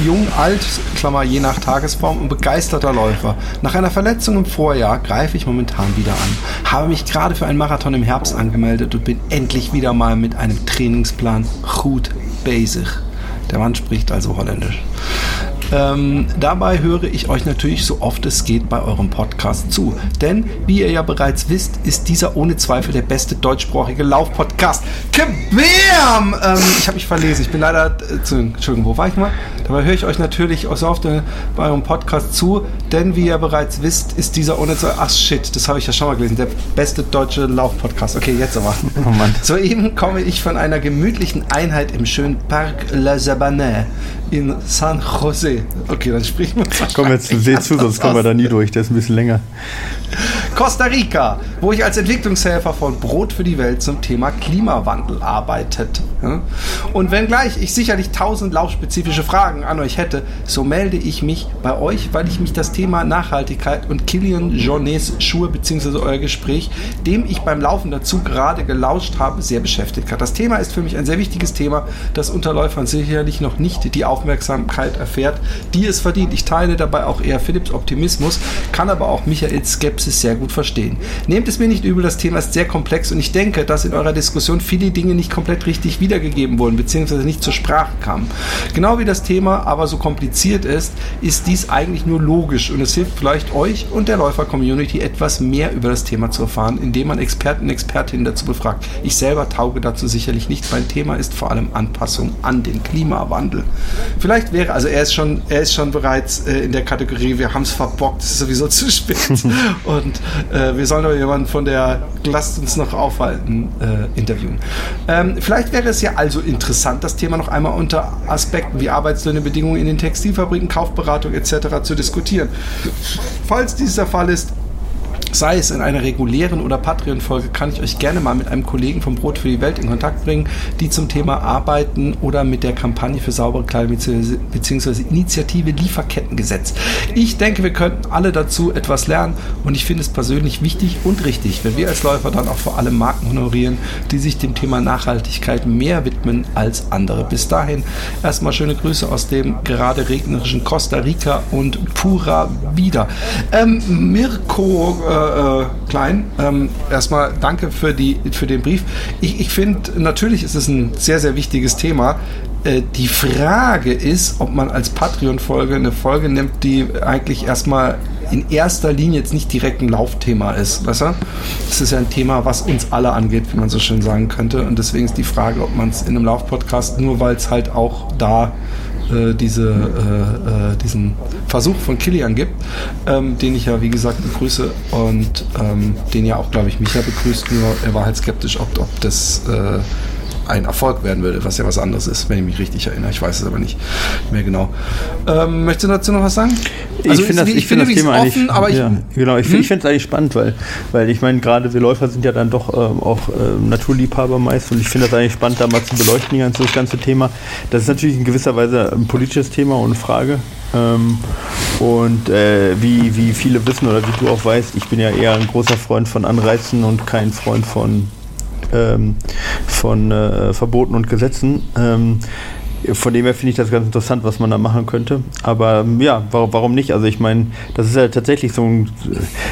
jung, alt, Klammer, je nach Tagesform und begeisterter Läufer. Nach einer Verletzung im Vorjahr greife ich momentan wieder an, habe mich gerade für einen Marathon im Herbst angemeldet und bin endlich wieder mal mit einem Trainingsplan gut basic. Der Mann spricht also Holländisch. Ähm, dabei höre ich euch natürlich so oft es geht bei eurem Podcast zu. Denn, wie ihr ja bereits wisst, ist dieser ohne Zweifel der beste deutschsprachige Laufpodcast. Kabam! Ähm, ich habe mich verlesen. Ich bin leider. Äh, zu, Entschuldigung, wo war ich mal? Dabei höre ich euch natürlich auch so oft äh, bei eurem Podcast zu. Denn, wie ihr bereits wisst, ist dieser ohne Zweifel. Ach shit, das habe ich ja schon mal gelesen. Der beste deutsche Laufpodcast. Okay, jetzt aber. Oh Mann. Soeben komme ich von einer gemütlichen Einheit im schönen Parc La Sabane in San Jose. Okay, dann sprechen wir. Komm jetzt, seh zu, sonst kommen wir da nie durch. Der ist ein bisschen länger. Costa Rica, wo ich als Entwicklungshelfer von Brot für die Welt zum Thema Klimawandel arbeitet. Und wenngleich ich sicherlich tausend laufspezifische Fragen an euch hätte, so melde ich mich bei euch, weil ich mich das Thema Nachhaltigkeit und Kilian Journées Schuhe bzw. euer Gespräch, dem ich beim Laufen dazu gerade gelauscht habe, sehr beschäftigt hat. Das Thema ist für mich ein sehr wichtiges Thema, das unter Läufern sicherlich noch nicht die Aufmerksamkeit erfährt, die es verdient. Ich teile dabei auch eher Philipps Optimismus, kann aber auch Michaels Skepsis sehr gut verstehen. Nehmt es mir nicht übel, das Thema ist sehr komplex und ich denke, dass in eurer Diskussion viele Dinge nicht komplett richtig wiedergegeben wurden, beziehungsweise nicht zur Sprache kamen. Genau wie das Thema aber so kompliziert ist, ist dies eigentlich nur logisch und es hilft vielleicht euch und der Läufer-Community etwas mehr über das Thema zu erfahren, indem man Experten und Expertinnen dazu befragt. Ich selber tauge dazu sicherlich nicht. Mein Thema ist vor allem Anpassung an den Klimawandel. Vielleicht wäre, also er ist schon, er ist schon bereits äh, in der Kategorie, wir haben es verbockt, es ist sowieso zu spät. und äh, wir sollen aber jemanden von der Lasst uns noch aufhalten äh, interviewen. Ähm, vielleicht wäre es ja also interessant, das Thema noch einmal unter Aspekten wie Arbeitslöhne, in den Textilfabriken, Kaufberatung etc. zu diskutieren. Falls dies der Fall ist, sei es in einer regulären oder Patreon-Folge, kann ich euch gerne mal mit einem Kollegen vom Brot für die Welt in Kontakt bringen, die zum Thema Arbeiten oder mit der Kampagne für saubere Kleidung bzw. Initiative Lieferkettengesetz. Ich denke, wir könnten alle dazu etwas lernen und ich finde es persönlich wichtig und richtig, wenn wir als Läufer dann auch vor allem Marken honorieren, die sich dem Thema Nachhaltigkeit mehr widmen als andere. Bis dahin erstmal schöne Grüße aus dem gerade regnerischen Costa Rica und Pura Vida. Ähm, Mirko äh, äh, Klein, ähm, erstmal danke für, die, für den Brief. Ich, ich finde, natürlich ist es ein sehr, sehr wichtiges Thema. Äh, die Frage ist, ob man als Patreon-Folge eine Folge nimmt, die eigentlich erstmal in erster Linie jetzt nicht direkt ein Laufthema ist. Weißt du? Das ist ja ein Thema, was uns alle angeht, wie man so schön sagen könnte. Und deswegen ist die Frage, ob man es in einem Laufpodcast, nur weil es halt auch da äh, diese, äh, äh, diesen Versuch von Kilian gibt, ähm, den ich ja wie gesagt begrüße und ähm, den ja auch, glaube ich, Micha begrüßt, nur er war halt skeptisch, ob, ob das äh, ein Erfolg werden würde, was ja was anderes ist, wenn ich mich richtig erinnere. Ich weiß es aber nicht mehr genau. Ähm, möchtest du dazu noch was sagen? Also ich finde das, ich find das Thema offen, eigentlich, aber ich, ja, genau, ich, hm? finde es eigentlich spannend, weil, weil ich meine, gerade wir Läufer sind ja dann doch ähm, auch ähm, Naturliebhaber meist und ich finde das eigentlich spannend, da mal zu beleuchten, das ganze Thema. Das ist natürlich in gewisser Weise ein politisches Thema und Frage. Ähm, und äh, wie, wie viele wissen oder wie du auch weißt, ich bin ja eher ein großer Freund von Anreizen und kein Freund von ähm, von äh, Verboten und Gesetzen. Ähm, von dem her finde ich das ganz interessant, was man da machen könnte. Aber ähm, ja, warum, nicht? Also ich meine, das ist ja tatsächlich so ein,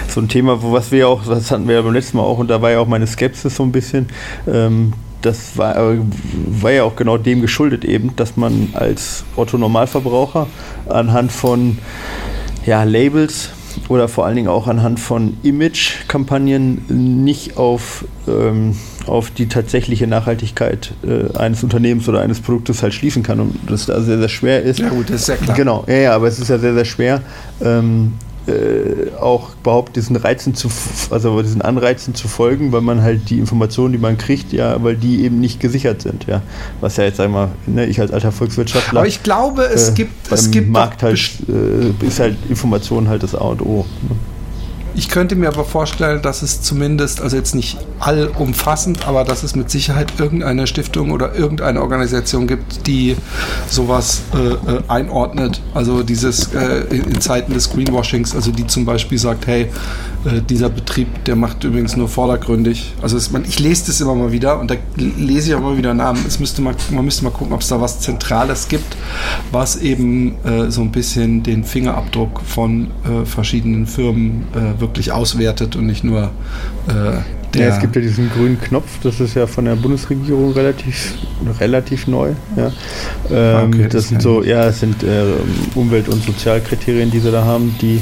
so ein Thema, wo was wir auch, das hatten wir ja beim letzten Mal auch, und da war ja auch meine Skepsis so ein bisschen. Ähm, das war, äh, war ja auch genau dem geschuldet eben, dass man als Otto-Normalverbraucher anhand von ja, Labels oder vor allen Dingen auch anhand von Image-Kampagnen nicht auf, ähm, auf die tatsächliche Nachhaltigkeit äh, eines Unternehmens oder eines Produktes halt schließen kann und das da sehr, sehr schwer ist. Ja gut, das ist ja klar. Genau, ja, ja aber es ist ja sehr, sehr schwer, ähm, äh, auch überhaupt diesen Reizen zu, also diesen Anreizen zu folgen, weil man halt die Informationen, die man kriegt, ja, weil die eben nicht gesichert sind, ja. Was ja jetzt einmal, ne, ich als alter Volkswirtschaftler. Aber ich glaube, es äh, gibt, es gibt Markt halt, äh, ist halt Information halt das A und O. Ne? Ich könnte mir aber vorstellen, dass es zumindest, also jetzt nicht allumfassend, aber dass es mit Sicherheit irgendeine Stiftung oder irgendeine Organisation gibt, die sowas äh, äh, einordnet. Also dieses äh, in Zeiten des Greenwashings, also die zum Beispiel sagt, hey, äh, dieser Betrieb, der macht übrigens nur vordergründig. Also es, man, ich lese das immer mal wieder und da lese ich auch immer wieder Namen. Es müsste mal, man müsste mal gucken, ob es da was Zentrales gibt, was eben äh, so ein bisschen den Fingerabdruck von äh, verschiedenen Firmen äh, wirklich auswertet und nicht nur äh, ja, es gibt ja diesen grünen Knopf, das ist ja von der Bundesregierung relativ, relativ neu. Ja. Ähm, okay, das, das sind so, ja, es sind äh, Umwelt- und Sozialkriterien, die sie da haben, die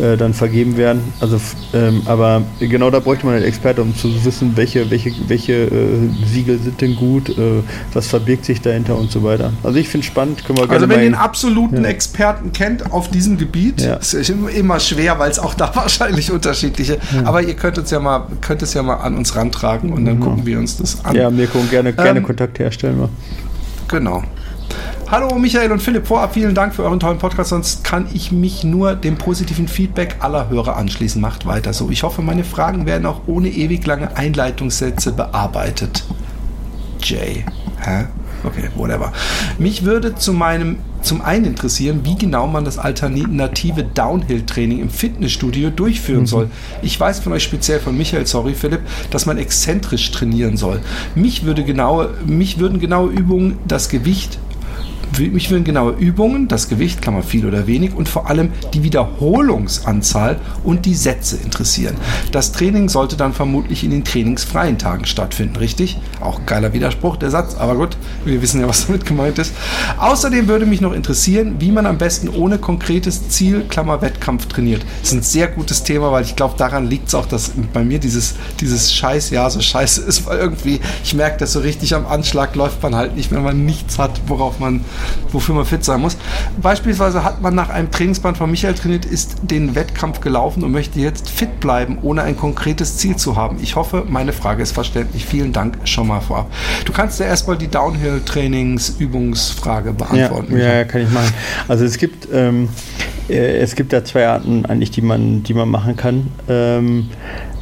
äh, dann vergeben werden. Also, ähm, aber genau da bräuchte man einen Experte, um zu wissen, welche, welche, welche äh, Siegel sind denn gut, äh, was verbirgt sich dahinter und so weiter. Also ich finde es spannend, können wir gerne Also wenn ihr einen absoluten ja. Experten kennt auf diesem Gebiet, ja. ist immer schwer, weil es auch da wahrscheinlich unterschiedliche, aber ihr könnt uns ja mal, könnt es ja mal an uns rantragen und dann genau. gucken wir uns das an. Ja, Mirko, gerne, gerne ähm, Kontakt herstellen wir. Genau. Hallo Michael und Philipp, vorab vielen Dank für euren tollen Podcast, sonst kann ich mich nur dem positiven Feedback aller Hörer anschließen. Macht weiter so. Ich hoffe, meine Fragen werden auch ohne ewig lange Einleitungssätze bearbeitet. Jay. Hä? Okay, whatever. Mich würde zu meinem zum einen interessieren, wie genau man das alternative Downhill-Training im Fitnessstudio durchführen mhm. soll. Ich weiß von euch speziell von Michael, sorry Philipp, dass man exzentrisch trainieren soll. Mich, würde genaue, mich würden genaue Übungen das Gewicht mich würden genaue Übungen, das Gewicht, man viel oder wenig, und vor allem die Wiederholungsanzahl und die Sätze interessieren. Das Training sollte dann vermutlich in den trainingsfreien Tagen stattfinden, richtig? Auch ein geiler Widerspruch, der Satz, aber gut, wir wissen ja, was damit gemeint ist. Außerdem würde mich noch interessieren, wie man am besten ohne konkretes Ziel, Klammer Wettkampf trainiert. Das ist ein sehr gutes Thema, weil ich glaube, daran liegt es auch, dass bei mir dieses, dieses Scheiß, ja, so scheiße ist, weil irgendwie, ich merke, dass so richtig am Anschlag läuft man halt nicht, wenn man nichts hat, worauf man wofür man fit sein muss. Beispielsweise hat man nach einem Trainingsplan von Michael trainiert, ist den Wettkampf gelaufen und möchte jetzt fit bleiben, ohne ein konkretes Ziel zu haben. Ich hoffe, meine Frage ist verständlich. Vielen Dank schon mal vorab. Du kannst ja erstmal die Downhill-Trainings-Übungsfrage beantworten. Ja, ja, kann ich machen. Also es gibt, ähm, äh, es gibt da zwei Arten eigentlich, die man, die man machen kann. Ähm,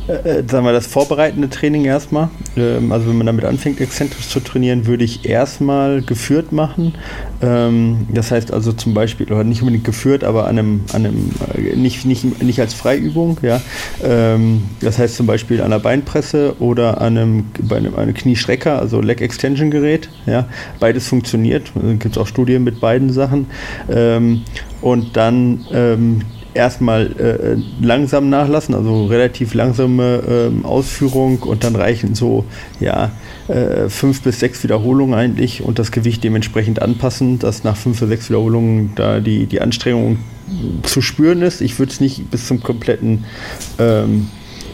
äh, sagen wir das vorbereitende Training erstmal. Ähm, also wenn man damit anfängt, exzentrisch zu trainieren, würde ich erstmal geführt machen. Ähm, das heißt also zum Beispiel, oder nicht unbedingt geführt, aber an einem, an einem äh, nicht, nicht, nicht als Freiübung, ja. Ähm, das heißt zum Beispiel an einer Beinpresse oder an einem, bei einem, einem Kniestrecker, also Leg Extension Gerät, ja. Beides funktioniert. Gibt es auch Studien mit beiden Sachen. Ähm, und dann ähm, erstmal äh, langsam nachlassen, also relativ langsame äh, Ausführung und dann reichen so ja äh, fünf bis sechs Wiederholungen eigentlich und das Gewicht dementsprechend anpassen, dass nach fünf bis sechs Wiederholungen da die, die Anstrengung zu spüren ist. Ich würde es nicht bis zum kompletten ähm,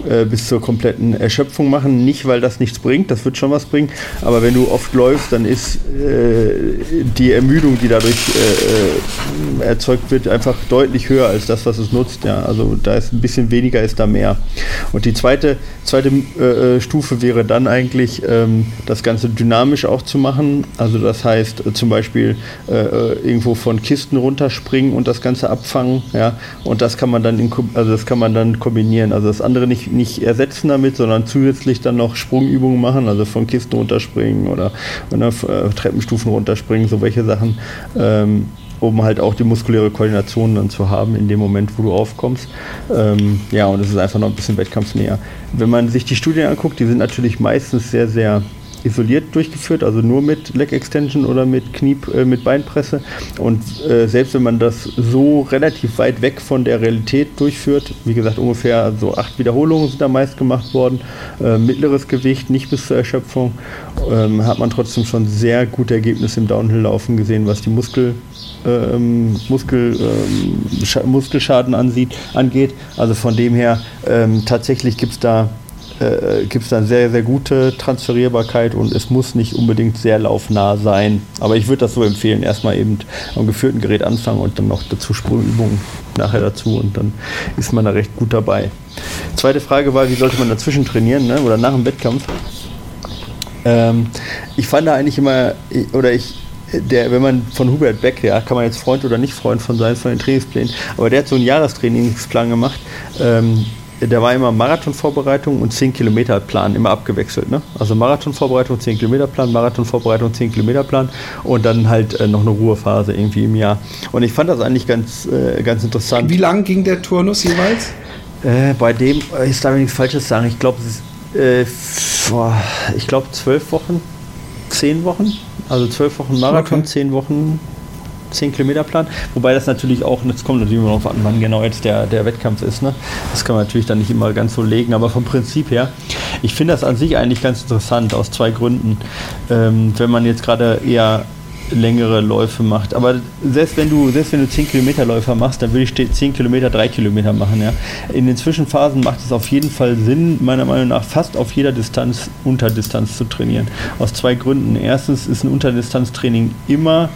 äh, bis zur kompletten Erschöpfung machen. Nicht, weil das nichts bringt, das wird schon was bringen, aber wenn du oft läufst, dann ist äh, die Ermüdung, die dadurch äh, äh, erzeugt wird, einfach deutlich höher als das, was es nutzt. Ja, also da ist ein bisschen weniger, ist da mehr. Und die zweite, zweite äh, Stufe wäre dann eigentlich, ähm, das Ganze dynamisch auch zu machen. Also das heißt zum Beispiel irgendwo von Kisten runterspringen und das Ganze abfangen. Ja, und das kann man dann, in, also das kann man dann kombinieren. Also das andere nicht nicht ersetzen damit, sondern zusätzlich dann noch Sprungübungen machen, also von Kisten runterspringen oder ne, Treppenstufen runterspringen, so welche Sachen, ähm, um halt auch die muskuläre Koordination dann zu haben in dem Moment, wo du aufkommst. Ähm, ja, und es ist einfach noch ein bisschen wettkampfnäher. Wenn man sich die Studien anguckt, die sind natürlich meistens sehr, sehr isoliert durchgeführt, also nur mit Leg Extension oder mit Knie, äh, mit Beinpresse. Und äh, selbst wenn man das so relativ weit weg von der Realität durchführt, wie gesagt, ungefähr so acht Wiederholungen sind da meist gemacht worden, äh, mittleres Gewicht, nicht bis zur Erschöpfung, ähm, hat man trotzdem schon sehr gute Ergebnisse im Downhill-Laufen gesehen, was die Muskel ähm, Muskel, ähm, Muskelschaden ansieht, angeht. Also von dem her, tatsächlich gibt es da äh, gibt es dann sehr, sehr gute Transferierbarkeit und es muss nicht unbedingt sehr laufnah sein. Aber ich würde das so empfehlen, erstmal eben am geführten Gerät anfangen und dann noch dazu Sprungübungen nachher dazu und dann ist man da recht gut dabei. Zweite Frage war, wie sollte man dazwischen trainieren ne? oder nach dem Wettkampf? Ähm, ich fand da eigentlich immer, oder ich, der, wenn man von Hubert Beck, ja, kann man jetzt Freund oder nicht Freund von sein, von den Trainingsplänen, aber der hat so einen Jahrestrainingsplan gemacht. Ähm, der war immer Marathonvorbereitung und 10 Kilometer Plan, immer abgewechselt. Ne? Also Marathonvorbereitung, 10 Kilometer Plan, Marathonvorbereitung, 10 Kilometer Plan und dann halt äh, noch eine Ruhephase irgendwie im Jahr. Und ich fand das eigentlich ganz, äh, ganz interessant. Wie lang ging der Turnus jeweils? Äh, bei dem, äh, ich darf nichts Falsches sagen, ich glaube, äh, ich glaube zwölf Wochen, zehn Wochen, also zwölf Wochen Marathon, okay. zehn Wochen 10 Kilometer Plan. Wobei das natürlich auch, das kommt natürlich immer darauf an, wann genau jetzt der, der Wettkampf ist. Ne? Das kann man natürlich dann nicht immer ganz so legen, aber vom Prinzip her, ich finde das an sich eigentlich ganz interessant aus zwei Gründen. Ähm, wenn man jetzt gerade eher längere Läufe macht. Aber selbst wenn du, selbst wenn du 10 Kilometer Läufer machst, dann würde ich 10 Kilometer 3 Kilometer machen. Ja. In den Zwischenphasen macht es auf jeden Fall Sinn, meiner Meinung nach fast auf jeder Distanz Unterdistanz zu trainieren. Aus zwei Gründen. Erstens ist ein Unterdistanztraining immer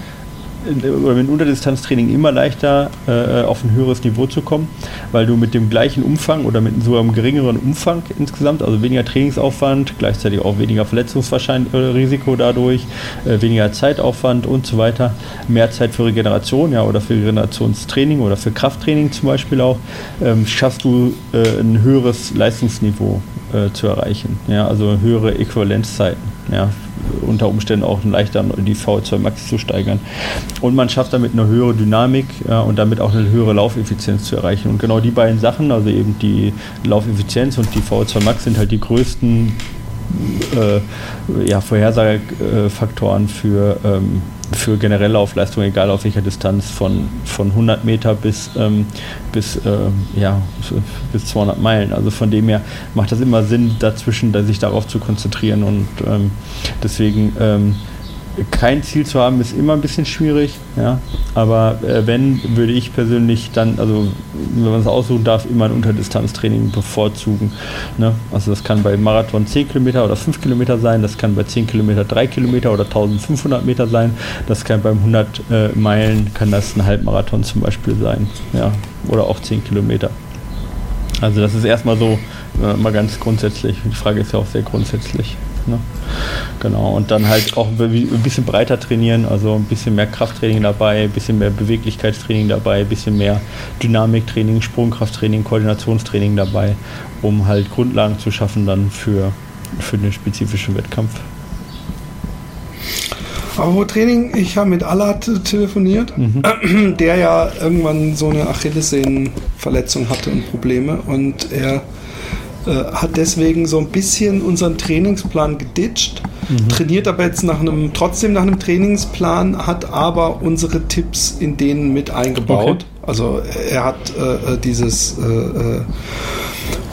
oder mit Unterdistanztraining immer leichter äh, auf ein höheres Niveau zu kommen, weil du mit dem gleichen Umfang oder mit so einem geringeren Umfang insgesamt, also weniger Trainingsaufwand, gleichzeitig auch weniger Verletzungsrisiko dadurch, äh, weniger Zeitaufwand und so weiter, mehr Zeit für Regeneration, ja, oder für Regenerationstraining oder für Krafttraining zum Beispiel auch, ähm, schaffst du äh, ein höheres Leistungsniveau äh, zu erreichen, ja, also höhere Äquivalenzzeiten, ja, unter Umständen auch leichter die V2 Max zu steigern. Und man schafft damit eine höhere Dynamik ja, und damit auch eine höhere Laufeffizienz zu erreichen. Und genau die beiden Sachen, also eben die Laufeffizienz und die V2 Max, sind halt die größten äh, ja, Vorhersagefaktoren für ähm, für generelle Laufleistung, egal auf welcher Distanz, von, von 100 Meter bis, ähm, bis, ähm, ja, bis 200 Meilen. Also von dem her macht das immer Sinn, dazwischen sich darauf zu konzentrieren und ähm, deswegen ähm, kein Ziel zu haben, ist immer ein bisschen schwierig. Ja? Aber äh, wenn, würde ich persönlich dann, also wenn man es aussuchen darf, immer ein Unterdistanztraining bevorzugen. Ne? Also das kann bei Marathon 10 Kilometer oder 5 Kilometer sein, das kann bei 10 Kilometer 3 Kilometer oder 1500 Meter sein, das kann beim 100 äh, Meilen, kann das ein Halbmarathon zum Beispiel sein. Ja? Oder auch 10 Kilometer. Also das ist erstmal so, äh, mal ganz grundsätzlich. Die Frage ist ja auch sehr grundsätzlich. Ne? Genau, und dann halt auch ein bisschen breiter trainieren, also ein bisschen mehr Krafttraining dabei, ein bisschen mehr Beweglichkeitstraining dabei, ein bisschen mehr Dynamiktraining, Sprungkrafttraining, Koordinationstraining dabei, um halt Grundlagen zu schaffen dann für, für den spezifischen Wettkampf. Aber Training, ich habe mit Alat telefoniert, mhm. der ja irgendwann so eine Achillessehnenverletzung hatte und Probleme und er Äh, hat deswegen so ein bisschen unseren Trainingsplan geditcht, mhm. trainiert aber jetzt nach einem, trotzdem nach einem Trainingsplan, hat aber unsere Tipps in denen mit eingebaut. Okay. Also er hat äh, äh dieses äh, äh,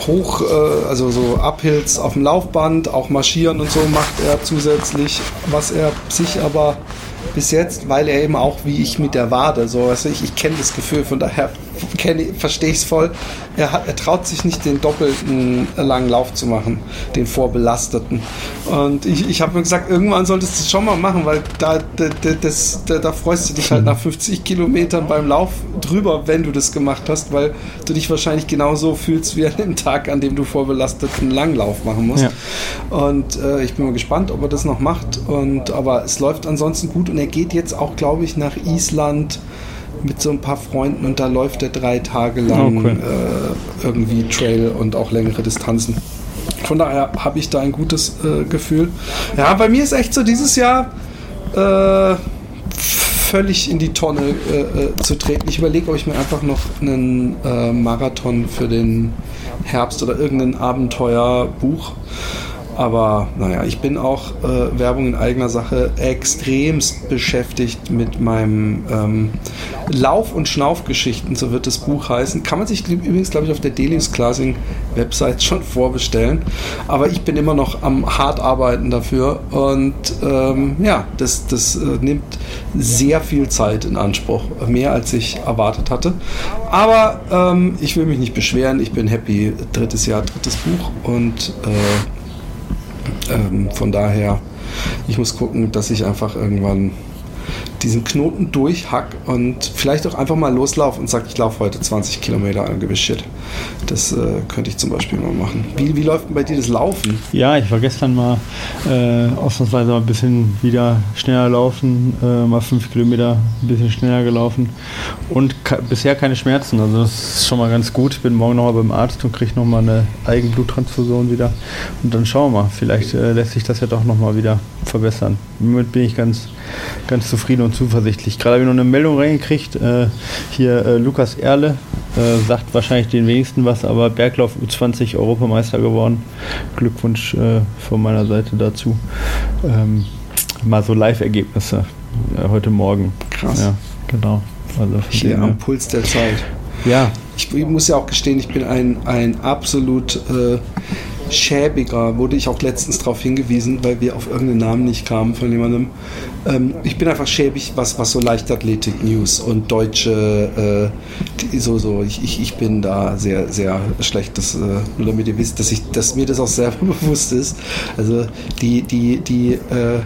hoch, äh, also so Uphills auf dem Laufband, auch marschieren und so macht er zusätzlich, was er sich aber bis jetzt, weil er eben auch wie ich mit der Wade, so also ich, ich kenne das Gefühl, von daher verstehe ich es voll. Er, hat, er traut sich nicht, den doppelten langen Lauf zu machen, den vorbelasteten. Und ich, ich habe mir gesagt, irgendwann solltest du es schon mal machen, weil da, da, das, da, da freust du dich halt nach 50 Kilometern beim Lauf drüber, wenn du das gemacht hast, weil du dich wahrscheinlich genauso fühlst wie an dem Tag, an dem du vorbelasteten Langlauf machen musst. Ja. Und äh, ich bin mal gespannt, ob er das noch macht. Und, aber es läuft ansonsten gut und er geht jetzt auch, glaube ich, nach Island mit so ein paar Freunden und da läuft er drei Tage lang okay. äh, irgendwie Trail und auch längere Distanzen. Von daher habe ich da ein gutes äh, Gefühl. Ja, bei mir ist echt so dieses Jahr äh, völlig in die Tonne äh, äh, zu treten. Ich überlege, ob ich mir einfach noch einen äh, Marathon für den Herbst oder irgendein Abenteuerbuch aber naja, ich bin auch äh, Werbung in eigener Sache extremst beschäftigt mit meinem ähm, Lauf- und Schnaufgeschichten, so wird das Buch heißen. Kann man sich übrigens, glaube ich, auf der Delius Classing Website schon vorbestellen. Aber ich bin immer noch am hart arbeiten dafür und ähm, ja, das, das äh, nimmt sehr viel Zeit in Anspruch, mehr als ich erwartet hatte. Aber ähm, ich will mich nicht beschweren, ich bin happy. Drittes Jahr, drittes Buch und äh, ähm, von daher, ich muss gucken, dass ich einfach irgendwann diesen Knoten durchhack und vielleicht auch einfach mal loslaufe und sage, ich laufe heute 20 Kilometer an gewiss Shit. Das äh, könnte ich zum Beispiel mal machen. Wie, wie läuft denn bei dir das Laufen? Ja, ich war gestern mal äh, ausnahmsweise mal ein bisschen wieder schneller laufen, äh, mal fünf Kilometer ein bisschen schneller gelaufen und bisher keine Schmerzen. Also das ist schon mal ganz gut. Ich bin morgen nochmal beim Arzt und kriege nochmal eine Eigenbluttransfusion wieder. Und dann schauen wir mal. Vielleicht äh, lässt sich das ja doch nochmal wieder verbessern. Moment bin ich ganz, ganz zufrieden und zuversichtlich. Gerade habe ich noch eine Meldung reingekriegt. Äh, hier äh, Lukas Erle äh, sagt wahrscheinlich den wenigsten was, aber Berglauf U20 Europameister geworden. Glückwunsch äh, von meiner Seite dazu. Ähm, mal so Live-Ergebnisse äh, heute Morgen. Krass. Ja, genau. Also Hier am Puls der Zeit. Ja. Ich, ich, muss ja auch gestehen, ich bin ein, ein absolut äh, schäbiger, wurde ich auch letztens darauf hingewiesen, weil wir auf irgendeinen Namen nicht kamen von jemandem. Ähm, ich bin einfach schäbig, was, was so Leichtathletik-News und deutsche, äh, so, so, ich, ich, ich bin da sehr, sehr schlecht, das, äh, nur damit ihr wisst, dass, ich, dass mir das auch sehr bewusst ist. Also die, die, die, äh,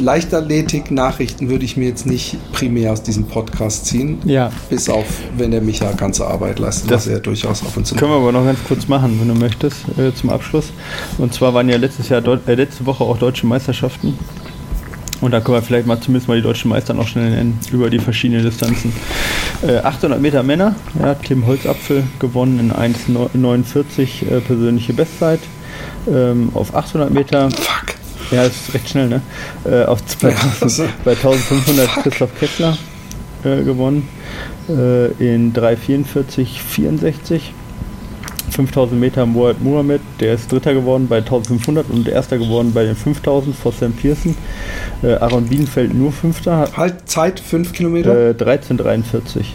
Leichtathletik-Nachrichten würde ich mir jetzt nicht primär aus diesem Podcast ziehen. Ja. Bis auf, wenn der Micha ganze Arbeit leistet, das was er durchaus auf zu Können wir aber noch ganz kurz machen, wenn du möchtest, äh, zum Abschluss. Und zwar waren ja letztes Jahr, äh, letzte Woche auch deutsche Meisterschaften. Und da können wir vielleicht mal zumindest mal die deutschen Meister noch schnell nennen über die verschiedenen Distanzen. Äh, 800 Meter Männer, ja, Tim Holzapfel gewonnen in 1,49 äh, persönliche Bestzeit. Ähm, auf 800 Meter. Fuck. Ja, das ist recht schnell, ne? Äh, auf 2000, bei 1500 Christoph Kessler äh, gewonnen. Äh, in 344, 64. 5000 Meter Muad Muhammad, der ist Dritter geworden bei 1500 und Erster geworden bei den 5000 vor Sam Pearson. Äh, Aaron Bienenfeld nur Fünfter. Halt Zeit 5 Kilometer? Äh, 1343.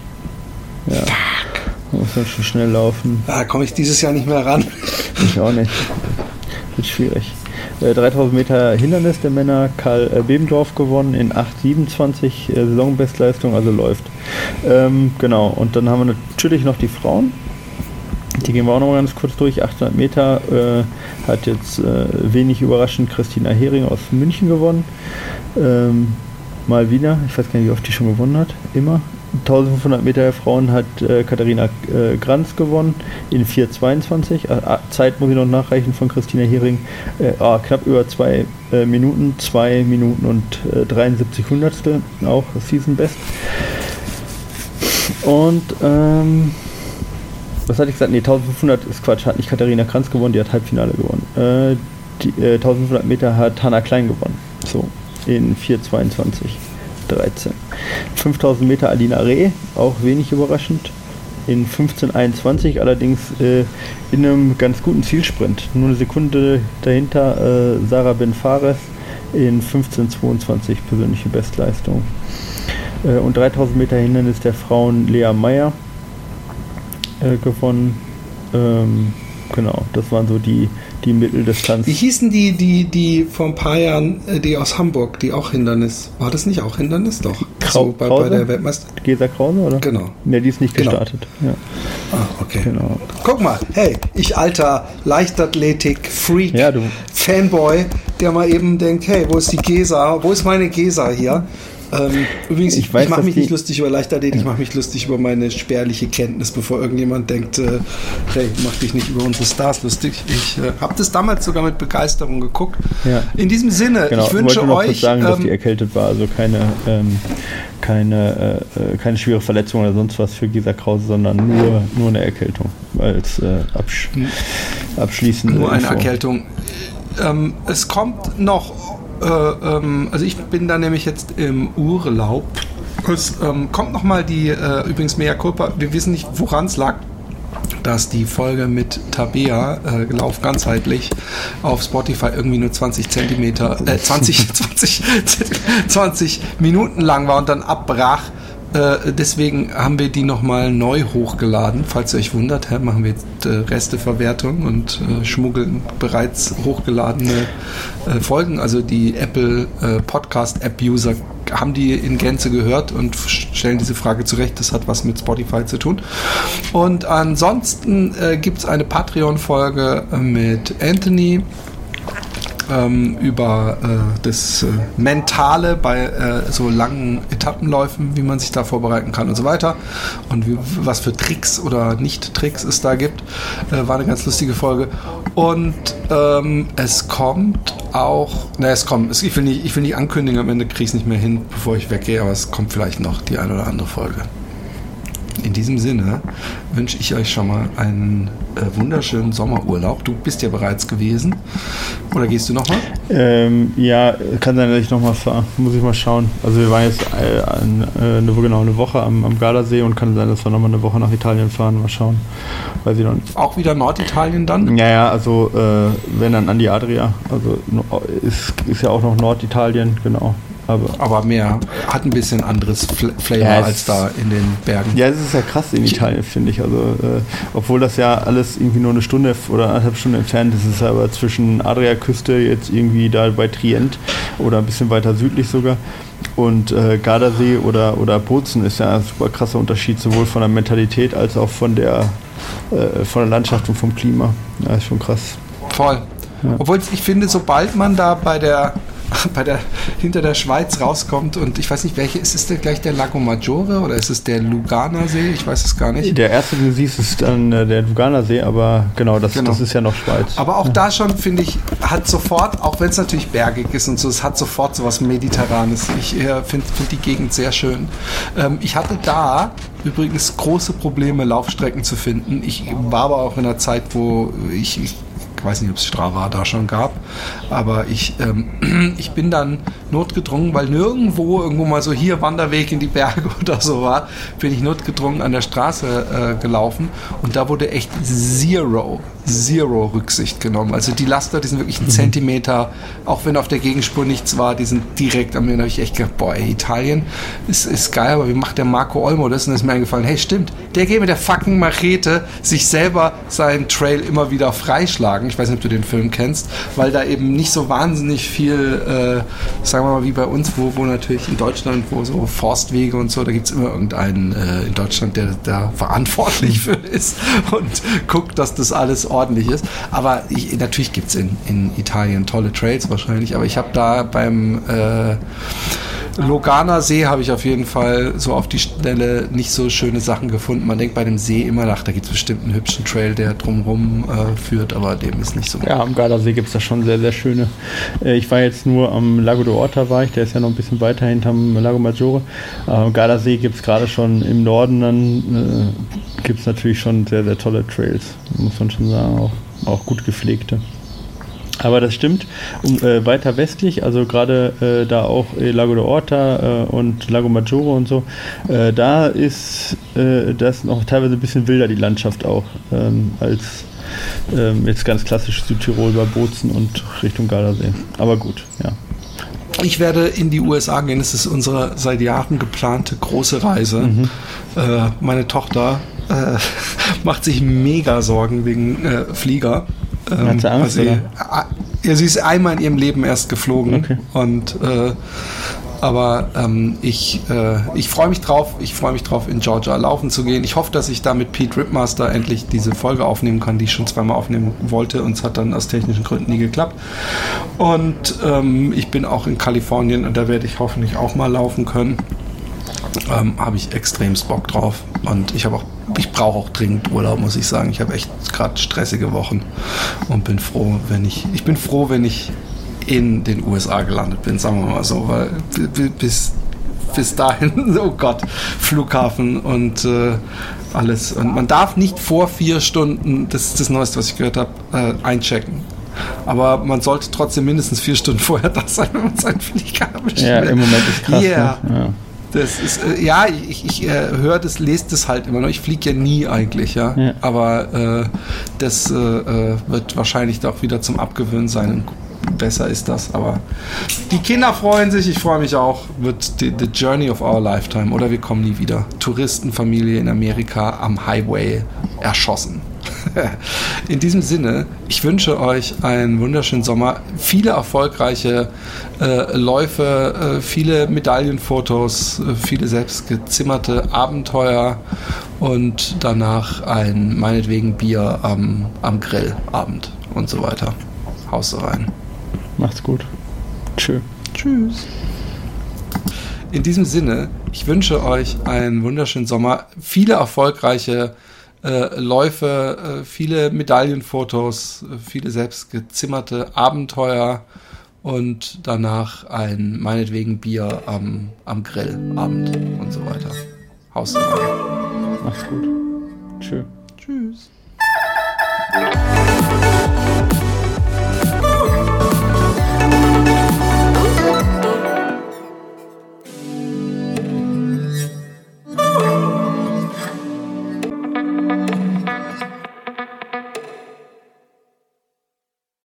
Ja. Fuck. Muss dann schon schnell laufen. Da komme ich dieses Jahr nicht mehr ran. Ich auch nicht. Wird schwierig. 3000 äh, Meter Hindernis der Männer, Karl äh, Bebendorf gewonnen in 8,27 äh, Saisonbestleistung, also läuft. Ähm, genau, und dann haben wir natürlich noch die Frauen. Die gehen wir auch noch mal ganz kurz durch. 800 Meter äh, hat jetzt äh, wenig überraschend Christina Hering aus München gewonnen. Ähm, mal wieder, ich weiß gar nicht, wie oft die schon gewonnen hat. Immer. 1500 Meter der Frauen hat äh, Katharina äh, Granz gewonnen in 4,22. Äh, Zeit muss ich noch nachreichen von Christina Hering. Oh, knapp über zwei äh, Minuten, 2 Minuten und 73 äh, Hundertstel, auch Season Best. Und ähm, was hatte ich gesagt? Ne, 1500 ist Quatsch, hat nicht Katharina Kranz gewonnen, die hat Halbfinale gewonnen. die 1500 Meter hat Hanna Klein gewonnen. So, in 4,22. 13. 5000 Meter Alina Reh, auch wenig überraschend. in 1521, allerdings äh, in einem ganz guten Zielsprint. Nur eine Sekunde dahinter äh, Sarah Ben Fares in 1522 persönliche Bestleistung. Äh, und 3000 Meter Hindernis der Frauen Lea Meyer äh, gewonnen. Ähm, genau, das waren so die, die Mitteldistanz. Wie hießen die, die, die vor ein paar Jahren, äh, die aus Hamburg, die auch Hindernis? War das nicht auch Hindernis? Doch. Krau so, bei, bei der Weltmeister. Gesa Krause, oder? Genau. Ne, die ist nicht Genau. gestartet. Ja. Ah, okay. Genau. Guck mal, hey, ich alter Leichtathletik-Freak, Ja, Fanboy, der mal eben denkt, hey, wo ist die Gesa? Wo ist meine Gesa hier? Ähm, übrigens, ich, Ich ich mache mich nicht lustig über Leichtathletik, ich mache mich lustig über meine spärliche Kenntnis, bevor irgendjemand denkt, äh, hey, mach dich nicht über unsere Stars lustig. Ich äh, habe das damals sogar mit Begeisterung geguckt. Ja. In diesem Sinne, Genau, ich wünsche wollte nur kurz euch, sagen, dass die ähm, erkältet war, also keine, ähm, keine, äh, äh, keine schwere Verletzung oder sonst was für Gesa Krause, sondern nur, nur eine Erkältung als äh, absch abschließende Nur eine Info. Erkältung. Ähm, es kommt noch, äh, ähm, also ich bin da nämlich jetzt im Urlaub. Es ähm, kommt noch mal die, äh, übrigens Mea Culpa, wir wissen nicht, woran es lag, dass die Folge mit Tabea, äh, Lauf ganzheitlich, auf Spotify irgendwie nur 20 Zentimeter, äh, 20, 20, 20 Minuten lang war und dann abbrach. Äh, deswegen haben wir die nochmal neu hochgeladen. Falls ihr euch wundert, hä, machen wir jetzt äh, Resteverwertung und äh, schmuggeln bereits hochgeladene äh, Folgen. Also die Apple äh, Podcast App User haben die in Gänze gehört und stellen diese Frage zurecht. Das hat was mit Spotify zu tun. Und ansonsten äh, gibt es eine Patreon-Folge mit Anthony ähm, über äh, das äh, Mentale bei äh, so langen Etappenläufen, wie man sich da vorbereiten kann und so weiter. Und wie, was für Tricks oder Nicht-Tricks es da gibt. Äh, war eine ganz lustige Folge. Und ähm, es kommt auch, ne, es kommt, es, ich, will nicht, ich will nicht ankündigen, am Ende kriege ich es nicht mehr hin, bevor ich weggehe, aber es kommt vielleicht noch die eine oder andere Folge. In diesem Sinne wünsche ich euch schon mal einen äh, wunderschönen Sommerurlaub. Du bist ja bereits gewesen. Oder gehst du nochmal? Ähm, ja, kann sein, dass ich nochmal fahre. Muss ich mal schauen. Also wir waren jetzt äh, äh, eine, genau eine Woche am, am Gardasee und kann sein, dass wir nochmal eine Woche nach Italien fahren. Mal schauen. Weiß ich noch nicht. Auch wieder Norditalien dann? Ja, ja, also äh, wenn dann an die Adria. Also ist, ist ja auch noch Norditalien, genau. Aber Aber mehr, hat ein bisschen anderes Fl Flavor Ja, als da in den Bergen. Ja, es ist ja krass in Italien, finde ich. Also, äh, obwohl das ja alles irgendwie nur eine Stunde oder anderthalb Stunden entfernt ist, ist es aber zwischen Adriaküste jetzt irgendwie da bei Trient oder ein bisschen weiter südlich sogar und äh, Gardasee oder, oder Bozen ist ja ein super krasser Unterschied, sowohl von der Mentalität als auch von der, äh, von der Landschaft und vom Klima. Ja, ist schon krass. Voll. Obwohl ich finde, sobald man da bei der, bei der hinter der Schweiz rauskommt und ich weiß nicht, welche ist es denn gleich der Lago Maggiore oder ist es der Luganer See? Ich weiß es gar nicht. Der erste, den du siehst, ist dann äh, der Luganersee, aber genau das, Genau. das ist ja noch Schweiz. Aber auch da schon, finde ich, hat sofort, auch wenn es natürlich bergig ist und so, es hat sofort so was Mediterranes. Ich äh, finde find die Gegend sehr schön. Ähm, ich hatte da übrigens große Probleme, Laufstrecken zu finden. Ich war aber auch in einer Zeit, wo ich, ich weiß nicht, ob es Strava da schon gab, aber ich, ähm, ich bin dann notgedrungen, weil nirgendwo irgendwo mal so hier Wanderweg in die Berge oder so war, bin ich notgedrungen an der Straße äh, gelaufen und da wurde echt zero, zero Rücksicht genommen. Also die Laster, die sind wirklich einen Zentimeter, auch wenn auf der Gegenspur nichts war, die sind direkt am Ende, habe ich echt gedacht, boah, ey, Italien ist, ist geil, aber wie macht der Marco Olmo das? Und dann ist mir eingefallen, hey, stimmt, der geht mit der fucking Machete sich selber seinen Trail immer wieder freischlagen. Ich weiß nicht, ob du den Film kennst, weil da eben nicht so wahnsinnig viel, äh, sagen wir mal, wie bei uns, wo, wo natürlich in Deutschland, wo so Forstwege und so, da gibt es immer irgendeinen äh, in Deutschland, der da verantwortlich für ist und guckt, dass das alles ordentlich ist. Aber ich, natürlich gibt es in, in Italien tolle Trails wahrscheinlich, aber ich habe da beim äh, Loganer See habe ich auf jeden Fall so auf die Schnelle nicht so schöne Sachen gefunden. Man denkt bei dem See immer nach, da gibt es bestimmt einen hübschen Trail, der drumherum äh, führt, aber dem ist nicht so. Ja, am Gardasee gibt es da schon sehr, sehr schöne. Äh, ich war jetzt nur am Lago d'Orta, war ich, der ist ja noch ein bisschen weiter hinterm Lago Maggiore. Äh, am Gardasee gibt es gerade schon im Norden, dann äh, gibt es natürlich schon sehr, sehr tolle Trails, muss man schon sagen, auch, auch gut gepflegte. Aber das stimmt. Um, äh, weiter westlich, also gerade äh, da auch äh, Lago de Orta äh, und Lago Maggiore und so, äh, da ist äh, das noch teilweise ein bisschen wilder, die Landschaft auch, ähm, als ähm, jetzt ganz klassisch Südtirol bei Bozen und Richtung Gardasee. Aber gut, ja. Ich werde in die USA gehen. Es ist unsere seit Jahren geplante große Reise. Mhm. Meine Tochter macht sich mega Sorgen wegen Flieger. Ähm, Hat sie Angst, sie, äh, ja, sie ist einmal in ihrem Leben erst geflogen okay. und äh, aber ähm, ich, äh, ich freue mich drauf, ich freue mich drauf, in Georgia laufen zu gehen. Ich hoffe, dass ich da mit Pete Ripmaster endlich diese Folge aufnehmen kann, die ich schon zweimal aufnehmen wollte und es hat dann aus technischen Gründen nie geklappt. Und ähm, ich bin auch in Kalifornien und da werde ich hoffentlich auch mal laufen können. Ähm, habe ich extrem Bock drauf. Und ich habe auch, ich brauche auch dringend Urlaub, muss ich sagen. Ich habe echt gerade stressige Wochen und bin froh, wenn ich, ich bin froh, wenn ich in den USA gelandet bin, sagen wir mal so, weil bis, bis dahin, oh Gott, Flughafen und äh, alles. Und man darf nicht vor vier Stunden, das ist das Neueste, was ich gehört habe, äh, einchecken. Aber man sollte trotzdem mindestens vier Stunden vorher da sein, wenn man seinen Flieger bestellt. Ja, im Moment ist krass. Yeah. Ne? Ja. Das ist, äh, ja, ich, ich äh, höre das, lese das halt immer noch. Ich fliege ja nie eigentlich, ja. ja. Aber äh, das äh, äh, wird wahrscheinlich doch wieder zum Abgewöhnen sein besser ist das. Aber die Kinder freuen sich, ich freue mich auch. Wird the, the, Journey of Our Lifetime oder wir kommen nie wieder. Touristenfamilie in Amerika am Highway erschossen. In diesem Sinne, ich wünsche euch einen wunderschönen Sommer, viele erfolgreiche äh, Läufe, äh, viele Medaillenfotos, äh, viele selbstgezimmerte Abenteuer und danach ein meinetwegen Bier am, am Grillabend und so weiter. Haus rein. Macht's gut. Tschö. Tschüss. In diesem Sinne, ich wünsche euch einen wunderschönen Sommer, viele erfolgreiche äh, Läufe, äh, viele Medaillenfotos, äh, viele selbstgezimmerte Abenteuer und danach ein meinetwegen Bier am, am Grillabend und so weiter. Haus. Macht's gut. Tschö. Tschüss.